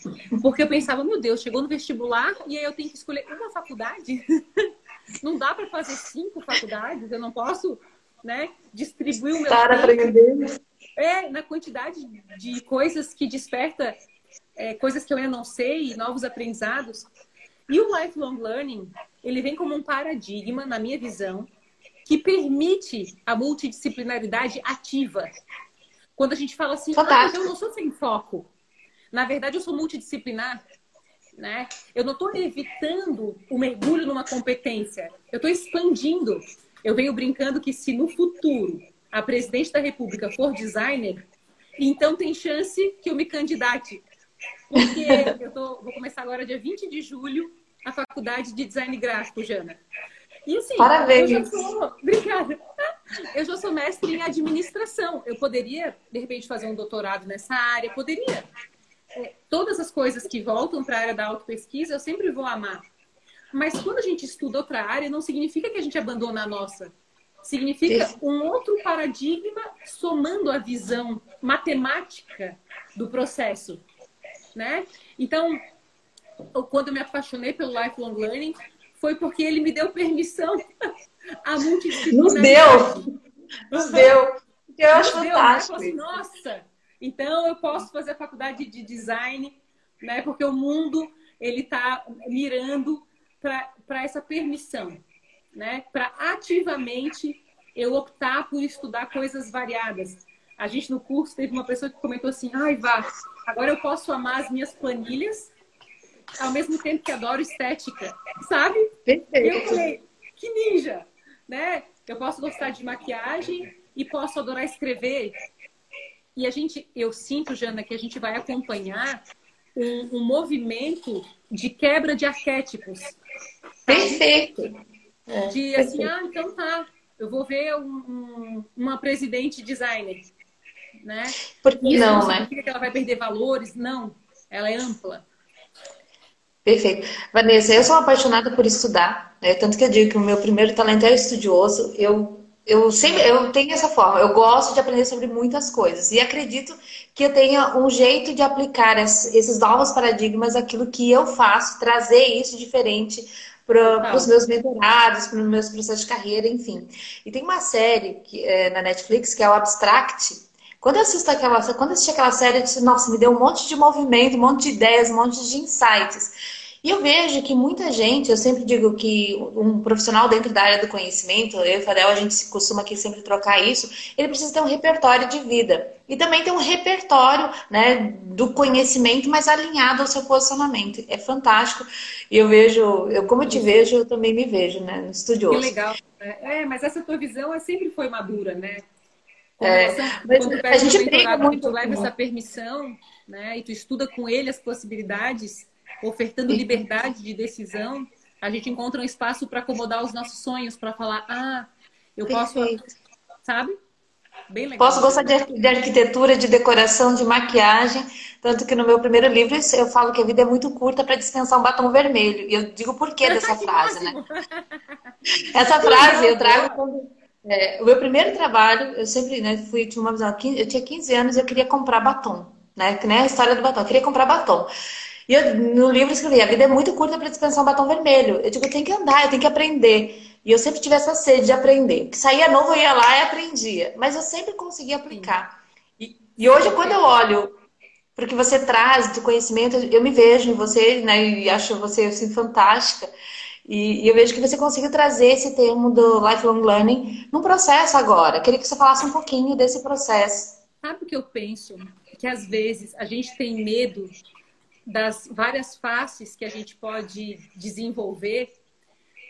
Porque eu pensava, meu Deus, chegou no vestibular e aí eu tenho que escolher uma faculdade? Não dá para fazer cinco faculdades, eu não posso né, distribuir o meu Estar aprendendo. É, na quantidade de coisas que desperta é, coisas que eu ainda não sei, novos aprendizados. E o lifelong learning, ele vem como um paradigma, na minha visão, que permite a multidisciplinaridade ativa. Quando a gente fala assim, ah, eu não sou sem foco. Na verdade, eu sou multidisciplinar. Né? Eu não estou evitando o mergulho numa competência. Eu estou expandindo. Eu venho brincando que se no futuro a presidente da República for designer, então tem chance que eu me candidate. Porque eu tô, vou começar agora dia 20 de julho a faculdade de design gráfico, Jana. E assim, Parabéns. eu sou, obrigada. Eu já sou mestre em administração. Eu poderia, de repente, fazer um doutorado nessa área, poderia. É, todas as coisas que voltam para a área da autopesquisa, eu sempre vou amar. Mas quando a gente estuda outra área, não significa que a gente abandona a nossa. Significa um outro paradigma somando a visão matemática do processo, né? Então, quando eu me apaixonei pelo lifelong learning, foi porque ele me deu permissão a multidisciplinaridade. Nos deu! Nos deu! Eu acho deu, né? fantástico. Assim, Nossa! Então, eu posso fazer a faculdade de design, né? Porque o mundo, ele está mirando para essa permissão né, para ativamente eu optar por estudar coisas variadas. A gente no curso teve uma pessoa que comentou assim: ai, vá, agora eu posso amar as minhas planilhas ao mesmo tempo que adoro estética, sabe? Perfeito. Eu falei: que ninja, né? Eu posso gostar de maquiagem e posso adorar escrever. E a gente, eu sinto, Jana, que a gente vai acompanhar um, um movimento de quebra de arquétipos. Perfeito. É, de assim, ah, então tá, eu vou ver um, um, uma presidente designer, né? Porque Isso não, não né? significa que ela vai perder valores, não. Ela é ampla. Perfeito. Vanessa, eu sou apaixonada por estudar, né? tanto que eu digo que o meu primeiro talento é estudioso. Eu, eu sempre eu tenho essa forma, eu gosto de aprender sobre muitas coisas e acredito que eu tenha um jeito de aplicar esses novos paradigmas aquilo que eu faço, trazer isso diferente para os meus mentorados, para os meus processos de carreira, enfim. E tem uma série que, é, na Netflix que é o Abstract. Quando eu assisto aquela, quando eu assisti aquela série, eu disse, nossa, me deu um monte de movimento, um monte de ideias, um monte de insights. E eu vejo que muita gente, eu sempre digo que um profissional dentro da área do conhecimento, eu e o Fadel, a gente costuma aqui sempre trocar isso, ele precisa ter um repertório de vida. E também ter um repertório né, do conhecimento, mas alinhado ao seu posicionamento. É fantástico. E eu vejo, eu como eu te vejo, eu também me vejo, né? No estudioso. Que legal. É, mas essa tua visão sempre foi madura, né? É, quando tu a gente mentorado muito, tu leva essa permissão, né? E tu estuda com ele as possibilidades, ofertando liberdade de decisão, a gente encontra um espaço para acomodar os nossos sonhos, para falar, ah, eu posso, sabe? Bem legal. Posso gostar de, de, arquitetura, de decoração, de maquiagem, tanto que no meu primeiro livro eu falo que a vida é muito curta para dispensar um batom vermelho. E eu digo por que dessa frase, né? Essa frase eu trago quando é, o meu primeiro trabalho, eu sempre né, fui, tinha uma visão, eu tinha 15 anos e eu queria comprar batom, né? Que nem a história do batom, eu queria comprar batom. E eu, no livro escrevi, a vida é muito curta para dispensar um batom vermelho. Eu digo, eu tenho que andar, eu tenho que aprender. E eu sempre tive essa sede de aprender. Que saía novo, eu ia lá e aprendia. Mas eu sempre conseguia aplicar. E, e hoje, quando eu olho para o que você traz do conhecimento, eu me vejo em você, né? E acho você assim, fantástica. E, e eu vejo que você conseguiu trazer esse termo do lifelong learning num processo agora. Queria que você falasse um pouquinho desse processo. Sabe o que eu penso? Que às vezes a gente tem medo das várias faces que a gente pode desenvolver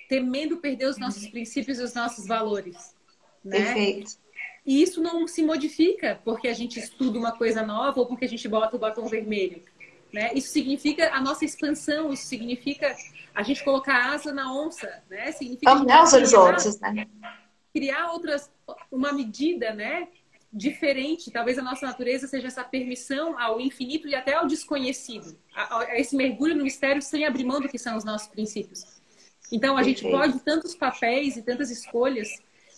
temendo perder os nossos princípios e os nossos valores. Né? Perfeito. E isso não se modifica porque a gente estuda uma coisa nova ou porque a gente bota o batom vermelho. Né? Isso significa a nossa expansão, isso significa a gente colocar asa na onça, né? Significa Ampliar os horizontes, né? Criar outras, uma medida, né? Diferente, talvez a nossa natureza seja essa permissão ao infinito e até ao desconhecido, a, a esse mergulho no mistério sem abrir mão do que são os nossos princípios. Então, a gente pode tantos papéis e tantas escolhas,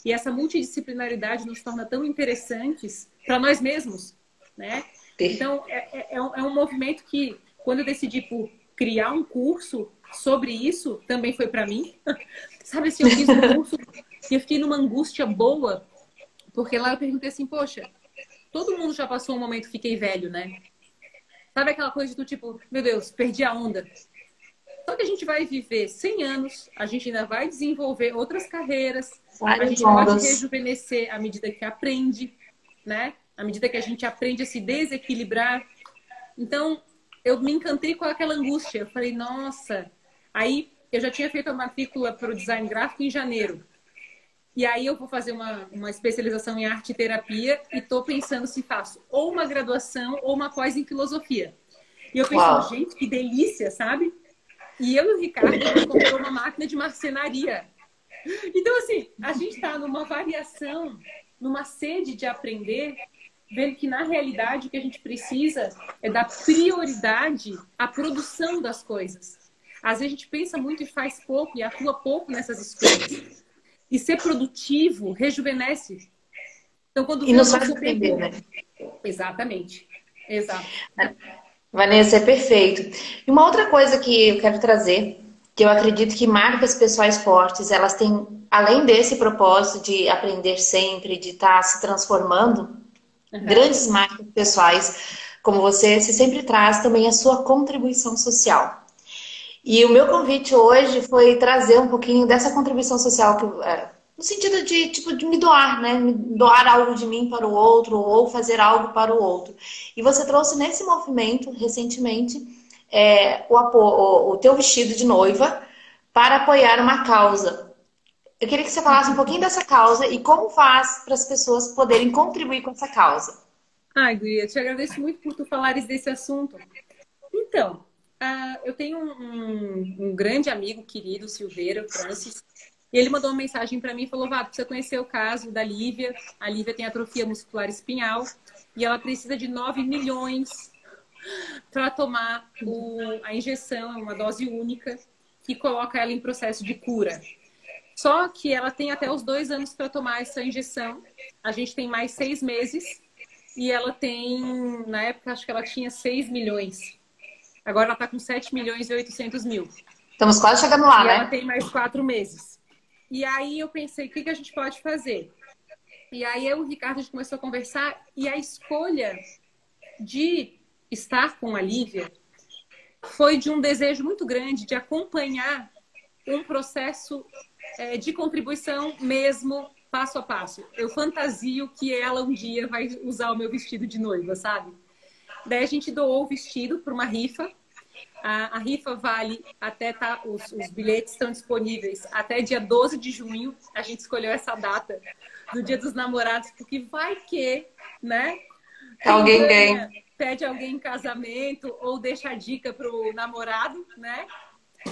e essa multidisciplinaridade nos torna tão interessantes para nós mesmos, né? Então, é, é, é, um, é, um, movimento que, quando eu decidi por criar um curso sobre isso, também foi para mim. Sabe, assim, eu fiz um curso e eu fiquei numa angústia boa, porque lá eu perguntei assim, poxa, todo mundo já passou um momento fiquei velho, né? Sabe aquela coisa do tipo, meu Deus, perdi a onda. Só que a gente vai viver 100 anos, a gente ainda vai desenvolver outras carreiras, a gente pode rejuvenescer à medida que aprende, né? À medida que a gente aprende a se desequilibrar. Então, eu me encantei com aquela angústia. Eu falei, nossa. Aí, eu já tinha feito a matrícula para o design gráfico em janeiro. E aí, eu vou fazer uma, uma especialização em arte e terapia e estou pensando se faço ou uma graduação ou uma pós em filosofia. E eu pensei, gente, que delícia, sabe? E eu e o Ricardo, a gente comprou uma máquina de marcenaria. Então, assim, a gente está numa variação, numa sede de aprender, vendo que, na realidade, o que a gente precisa é dar prioridade à produção das coisas. Às vezes a gente pensa muito e faz pouco e atua pouco nessas escolhas. E ser produtivo rejuvenesce. Então, quando e não sabe surpreender, né? Exatamente. Exato. Vanessa, é perfeito. E uma outra coisa que eu quero trazer, que eu acredito que marcas pessoais fortes, elas têm, além desse propósito de aprender sempre, de estar tá se transformando, uhum. grandes marcas pessoais, como você, você sempre traz também a sua contribuição social. E o meu convite hoje foi trazer um pouquinho dessa contribuição social que é, no sentido de, tipo, de me doar, né? Me doar algo de mim para o outro ou fazer algo para o outro. E você trouxe nesse movimento, recentemente, é, o, o, o teu vestido de noiva para apoiar uma causa. Eu queria que você falasse um pouquinho dessa causa e como faz para as pessoas poderem contribuir com essa causa. Ai, Guia, te agradeço muito por tu falares desse assunto. Então, uh, eu tenho um, um, um, grande amigo querido, Silveira Francis, e ele mandou uma mensagem para mim e falou: Vá, precisa conhecer o caso da Lívia. A Lívia tem atrofia muscular espinhal e ela precisa de 9 milhões para tomar o, a injeção, é uma dose única, que coloca ela em processo de cura. Só que ela tem até os dois anos para tomar essa injeção. A gente tem mais seis meses. E ela tem, na época, acho que ela tinha 6 milhões. Agora ela está com 7 milhões e 800 mil. Estamos quase chegando lá, e né? ela tem mais quatro meses. E aí eu pensei, o que, que a gente pode fazer? E aí eu e o Ricardo a gente começou a conversar e a escolha de estar com a Lívia foi de um desejo muito grande de acompanhar um processo é, de contribuição mesmo passo a passo. Eu fantasio que ela um dia vai usar o meu vestido de noiva, sabe? Daí a gente doou o vestido para uma rifa a, a rifa vale até tá, os, os bilhetes estão disponíveis até dia 12 de junho. A gente escolheu essa data do Dia dos Namorados, porque vai que, né? Alguém ganha, Pede alguém em casamento ou deixa a dica pro namorado, né?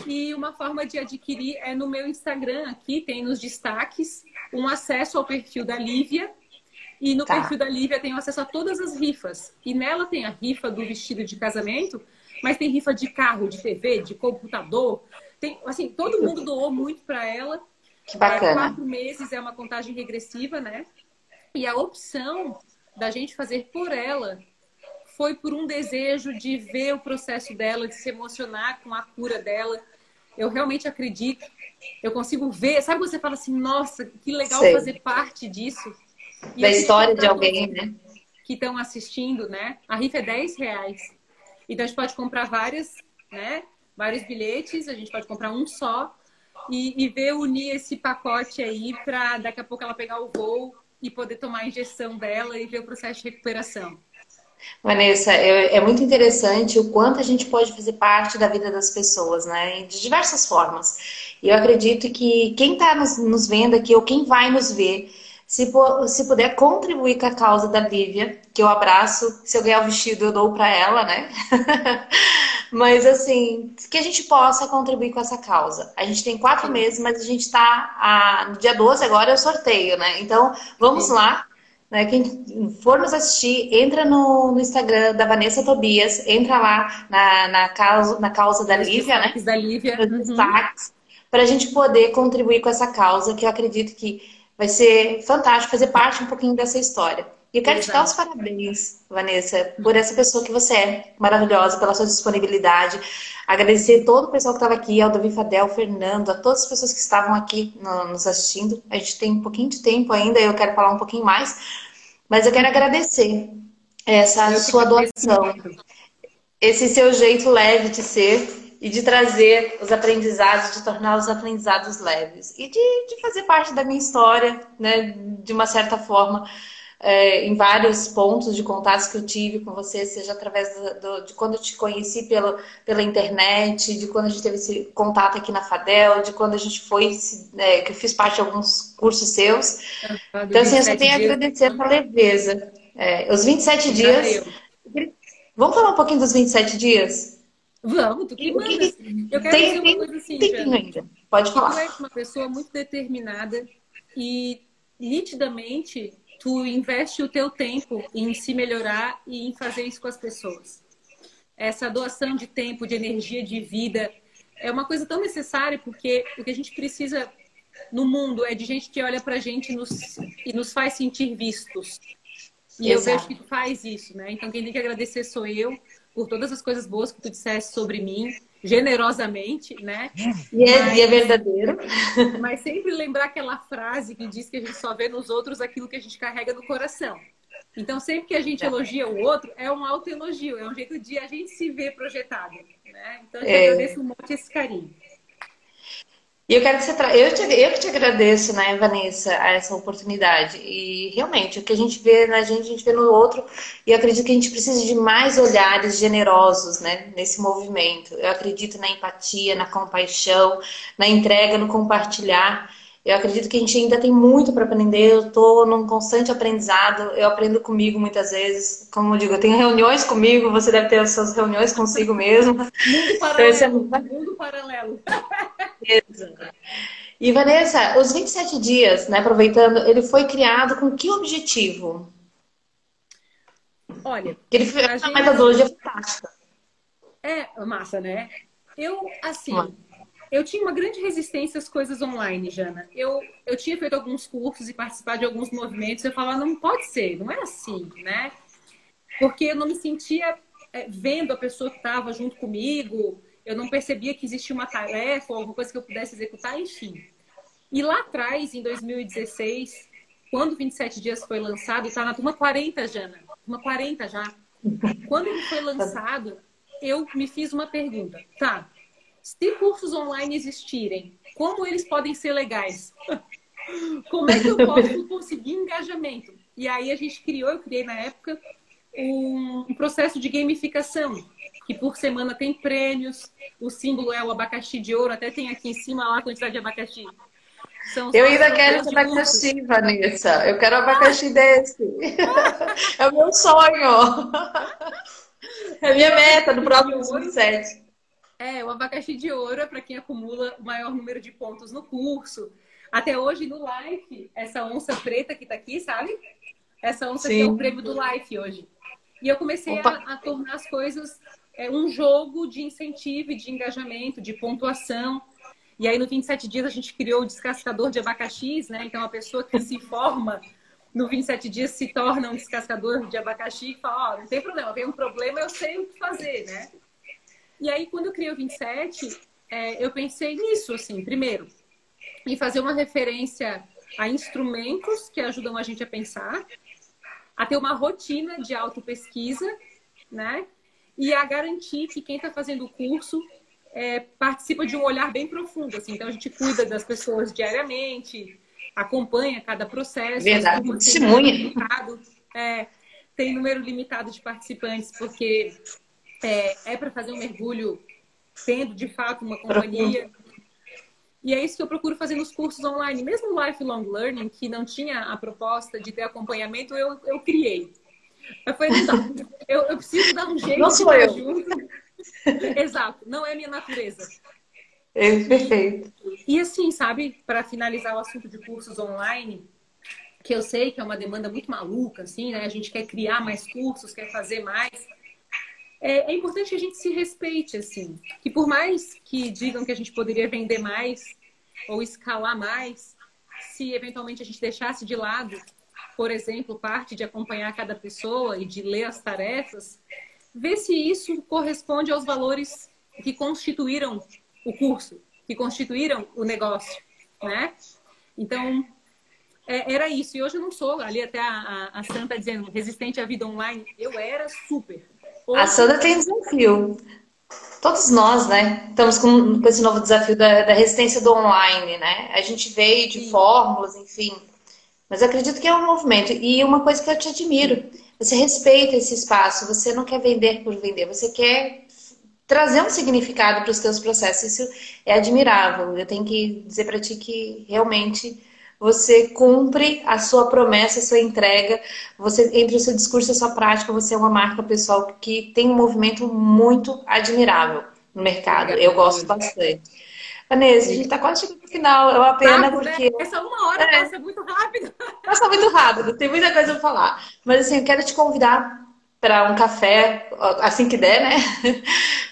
E uma forma de adquirir é no meu Instagram aqui, tem nos destaques, um acesso ao perfil da Lívia. E no tá. perfil da Lívia tem acesso a todas as rifas. E nela tem a rifa do vestido de casamento, mas tem rifa de carro, de TV, de computador. Tem, assim, todo mundo doou muito para ela. Que bacana. É, quatro meses é uma contagem regressiva, né? E a opção da gente fazer por ela foi por um desejo de ver o processo dela, de se emocionar com a cura dela. Eu realmente acredito. Eu consigo ver. Sabe você fala assim, nossa, que legal Sei. fazer parte disso. E da história de alguém, né? Que estão assistindo, né? A rifa é 10 reais. Então a gente pode comprar várias, né? Vários bilhetes, a gente pode comprar um só e, e ver unir esse pacote aí para daqui a pouco ela pegar o voo e poder tomar a injeção dela e ver o processo de recuperação. Vanessa, é, é, muito interessante o quanto a gente pode fazer parte da vida das pessoas, né? De diversas formas. E eu acredito que quem está nos, nos, vendo aqui ou quem vai nos ver, se, se puder contribuir com a causa da Lívia, que eu abraço, se eu ganhar o vestido eu dou para ela, né? mas assim, que a gente possa contribuir com essa causa. A gente tem quatro meses, mas a gente está no dia 12 agora é o sorteio, né? Então, vamos Sim. lá né? Quem for nos assistir, entra no, no, Instagram da Vanessa Tobias, entra lá na, na, causa, na causa da Lívia, né? Da Lívia. Uhum. para a gente poder contribuir com essa causa, que eu acredito que vai ser fantástico fazer parte um pouquinho dessa história. E eu quero Exato. te dar os parabéns, Vanessa, por essa pessoa que você é, maravilhosa, pela sua disponibilidade. Agradecer todo o pessoal que estava aqui, ao Davi Fadel, Fernando, a todas as pessoas que estavam aqui no, nos assistindo. A gente tem um pouquinho de tempo ainda, eu quero falar um pouquinho mais, mas eu quero agradecer essa eu sua doação, esse seu jeito leve de ser e de trazer os aprendizados, de tornar os aprendizados leves e de, de fazer parte da minha história, né, de uma certa forma é, em vários pontos de contatos que eu tive com você, seja através do, do, de quando eu te conheci pela, pela internet, de quando a gente teve esse contato aqui na Fadel, de quando a gente foi, é, que eu fiz parte de alguns cursos seus. então, assim, eu só tenho a agradecer essa leveza. É, os 27 dias. Vamos falar um pouquinho dos 27 dias? Vamos, tu que manda. Eu quero tem, dizer uma coisa assim, tem ainda. Pode falar. Tu é uma pessoa muito determinada e nitidamente tu investe o teu tempo em se melhorar e em fazer isso com as pessoas. Essa doação de tempo, de energia, de vida é uma coisa tão necessária porque o que a gente precisa no mundo é de gente que olha pra gente e nos, e nos faz sentir vistos. E Exato. eu vejo que tu faz isso, né? Então quem tem que agradecer sou eu por todas as coisas boas que tu disseste sobre mim generosamente, né? E é, mas, e é verdadeiro. Mas sempre lembrar aquela frase que diz que a gente só vê nos outros aquilo que a gente carrega no coração. Então, sempre que a gente elogia o outro, é um autoelogio, é um jeito de a gente se ver projetado. Né? Então, eu é... agradeço um monte esse carinho. E eu quero que você tra... eu, te... eu que te agradeço, né, Vanessa, essa oportunidade. E realmente, o que a gente vê na gente, a gente vê no outro. E eu acredito que a gente precisa de mais olhares generosos, né, nesse movimento. Eu acredito na empatia, na compaixão, na entrega, no compartilhar. Eu acredito que a gente ainda tem muito para aprender. Eu estou num constante aprendizado. Eu aprendo comigo muitas vezes. Como eu digo, eu tenho reuniões comigo. Você deve ter as suas reuniões consigo mesmo. Mundo paralelo. Então, é... Mundo paralelo. E Vanessa, os 27 dias, né, aproveitando, ele foi criado com que objetivo? Olha, ele foi uma gente... metodologia fantástica. É, massa, né? Eu, assim, eu tinha uma grande resistência às coisas online, Jana. Eu, eu tinha feito alguns cursos e participado de alguns movimentos. Eu falava, não pode ser, não é assim, né? Porque eu não me sentia é, vendo a pessoa que estava junto comigo, eu não percebia que existia uma tarefa ou alguma coisa que eu pudesse executar, enfim. E lá atrás, em 2016, quando 27 dias foi lançado, está na turma 40, Jana, turma 40 já. Quando ele foi lançado, eu me fiz uma pergunta. Tá, se cursos online existirem, como eles podem ser legais? Como é que eu posso conseguir engajamento? E aí a gente criou, eu criei na época, um processo de gamificação, que por semana tem prêmios, o símbolo é o abacaxi de ouro, até tem aqui em cima lá a quantidade de abacaxi. eu ainda quero esse abacaxi, Vanessa. Eu quero abacaxi desse. é o meu sonho. É a minha meta no próximo 2007. É, o abacaxi de ouro é para quem acumula o maior número de pontos no curso. Até hoje, no Life, essa onça preta que tá aqui, sabe? Essa onça Sim. que é o prêmio do Life hoje. E eu comecei a, a, tornar as coisas é, um jogo de incentivo de engajamento, de pontuação. E aí, no 27 dias, a gente criou o descascador de abacaxis, né? Então, a pessoa que se forma no 27 dias se torna um descascador de abacaxi e fala: Ó, oh, não tem problema, tem um problema, eu sei o que fazer, né? E aí, quando eu criei o 27, é, eu pensei nisso, assim, primeiro, em fazer uma referência a instrumentos que ajudam a gente a pensar, a ter uma rotina de autopesquisa, né? E a garantir que quem está fazendo o curso é, participa de um olhar bem profundo. Assim. Então, a gente cuida das pessoas diariamente, acompanha cada processo. Verdade, testemunha. É, tem número limitado de participantes, porque é, é para fazer um mergulho tendo, de fato, uma companhia. Profundo. E é isso que eu procuro fazer nos cursos online. Mesmo o Lifelong Learning, que não tinha a proposta de ter acompanhamento, eu, eu criei. Eu falei, não, eu, eu preciso dar um jeito não sou eu. junto. Exato, não é minha natureza. É perfeito. E, e assim, sabe, para finalizar o assunto de cursos online, que eu sei que é uma demanda muito maluca, assim, né? A gente quer criar mais cursos, quer fazer mais. É, é, importante que a gente se respeite, assim. Que por mais que digam que a gente poderia vender mais ou escalar mais, se eventualmente a gente deixasse de lado, por exemplo, parte de acompanhar cada pessoa e de ler as tarefas, ver se isso corresponde aos valores que constituíram o curso, que constituíram o negócio, né? Então, é, era isso. E hoje eu não sou, ali até a, a, a Santa dizendo, resistente à vida online, eu era super. Hoje... A Sandra tem desafio. Todos nós, né? Estamos com, com esse novo desafio da, da, resistência do online, né? A gente veio de Sim. fórmulas, enfim. Mas acredito que é um movimento. E uma coisa que eu te admiro, você respeita esse espaço, você não quer vender por vender, você quer trazer um significado para os seus processos. Isso é admirável. Eu tenho que dizer para ti que realmente você cumpre a sua promessa, a sua entrega. Você entre o seu discurso e a sua prática, você é uma marca pessoal que tem um movimento muito admirável no mercado. Eu gosto bastante. Vanessa, a gente está quase chegando no final. É uma pena Rápido, porque. Né? Essa uma hora é. passa muito rápido. Passa muito rápido, tem muita coisa para falar. Mas assim, eu quero te convidar para um café, assim que der, né?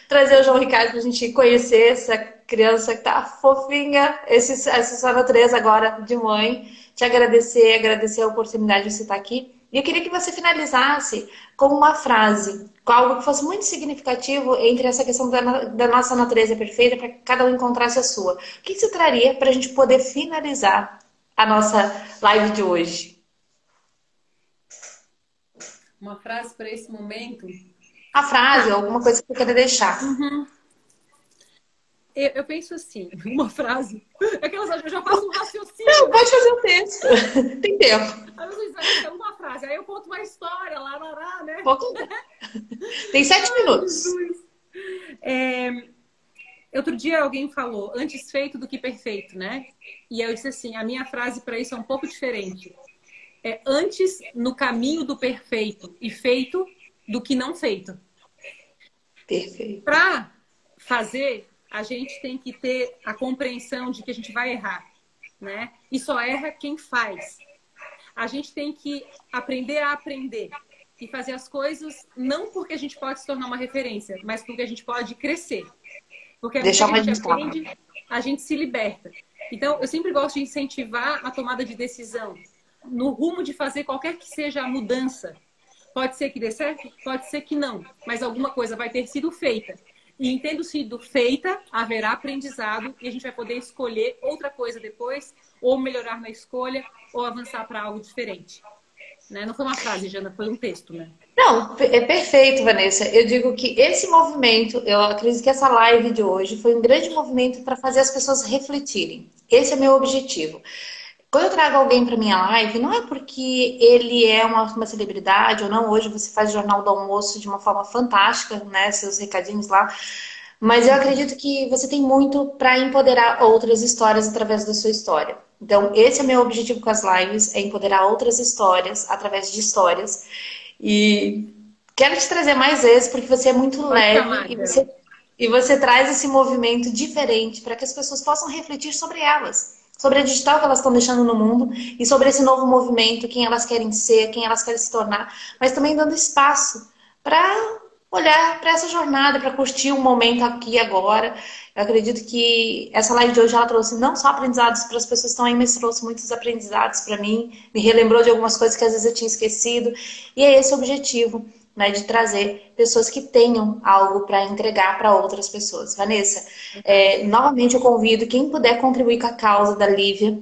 Trazer o João Ricardo para a gente conhecer essa criança que tá fofinha, esse, essa sua natureza agora de mãe. Te agradecer, agradecer a oportunidade de você estar aqui. E eu queria que você finalizasse com uma frase, algo que fosse muito significativo entre essa questão da, da nossa natureza perfeita, para que cada um encontrasse a sua. O que você traria para a gente poder finalizar a nossa live de hoje? Uma frase para esse momento? A frase, alguma coisa que você quer deixar. Uhum. Eu, eu, penso assim, uma frase. Aquelas, eu já faço um raciocínio. Não, pode fazer um texto. Tem tempo. Aí eu é uma frase, aí eu conto uma história, lá, lá, lá né? Tem sete Ai, minutos. É, outro dia alguém falou, antes feito do que perfeito, né? E eu disse assim, a minha frase para isso é um pouco diferente. É antes no caminho do perfeito e feito do que não feito. Perfeito. Para fazer a gente tem que ter a compreensão de que a gente vai errar, né? E só erra quem faz. A gente tem que aprender a aprender e fazer as coisas não porque a gente pode se tornar uma referência, mas porque a gente pode crescer. Porque a gente aprende, a gente se liberta. Então, eu sempre gosto de incentivar a tomada de decisão no rumo de fazer qualquer que seja a mudança. Pode ser que dê certo, pode ser que não, mas alguma coisa vai ter sido feita. E tendo sido feita, haverá aprendizado e a gente vai poder escolher outra coisa depois, ou melhorar na escolha, ou avançar para algo diferente. Né? Não foi uma frase, Jana, foi um texto, né? Não, é perfeito, Vanessa. Eu digo que esse movimento, eu acredito que essa live de hoje foi um grande movimento para fazer as pessoas refletirem. Esse é meu objetivo. Quando eu trago alguém para minha live, não é porque ele é uma, uma, celebridade ou não. Hoje você faz o Jornal do Almoço de uma forma fantástica, né? Seus recadinhos lá. Mas eu acredito que você tem muito para empoderar outras histórias através da sua história. Então, esse é o meu objetivo com as lives, é empoderar outras histórias através de histórias. E quero te trazer mais vezes porque você é muito leve e você, e você traz esse movimento diferente para que as pessoas possam refletir sobre elas sobre a digital que elas estão deixando no mundo e sobre esse novo movimento, quem elas querem ser, quem elas querem se tornar, mas também dando espaço para olhar para essa jornada, para curtir um momento aqui e agora. Eu acredito que essa live de hoje ela trouxe não só aprendizados para as pessoas que estão aí, mas trouxe muitos aprendizados para mim, me relembrou de algumas coisas que às vezes eu tinha esquecido. E é esse o objetivo né, de trazer pessoas que tenham algo para entregar para outras pessoas. Vanessa, é, novamente eu convido quem puder contribuir com a causa da Lívia,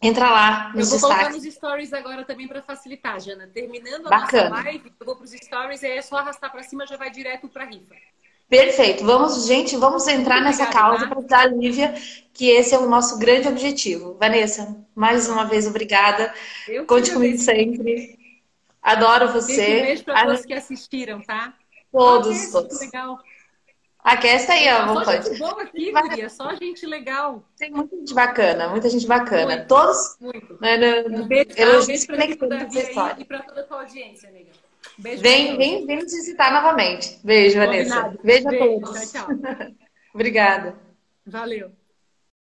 entra lá nos Eu vou destaques. colocar nos stories agora também para facilitar, Jana. Terminando a Bacana. nossa live, eu vou para os stories e aí é só arrastar para cima já vai direto para a rifa. Perfeito. Vamos, gente, vamos entrar Muito nessa causa tá? para ajudar a Lívia, que esse é o nosso grande objetivo. Vanessa, mais uma vez, obrigada. Eu Conte comigo sempre. Adoro você. Um beijo para todos que assistiram, tá? Todos, todos. Legal. Aquesta aí, ó. Só gente boa aqui, Maria. Só gente legal. Tem muita gente bacana, muita gente bacana. Muito, Todos. Muito. Né, no, um beijo, elogios conectados história. E para toda a tua audiência, amiga. Beijo vem, vem, vem nos visitar novamente. Beijo, Vanessa. Beijo a Beijo, todos. Tchau, tchau. Obrigada. Valeu.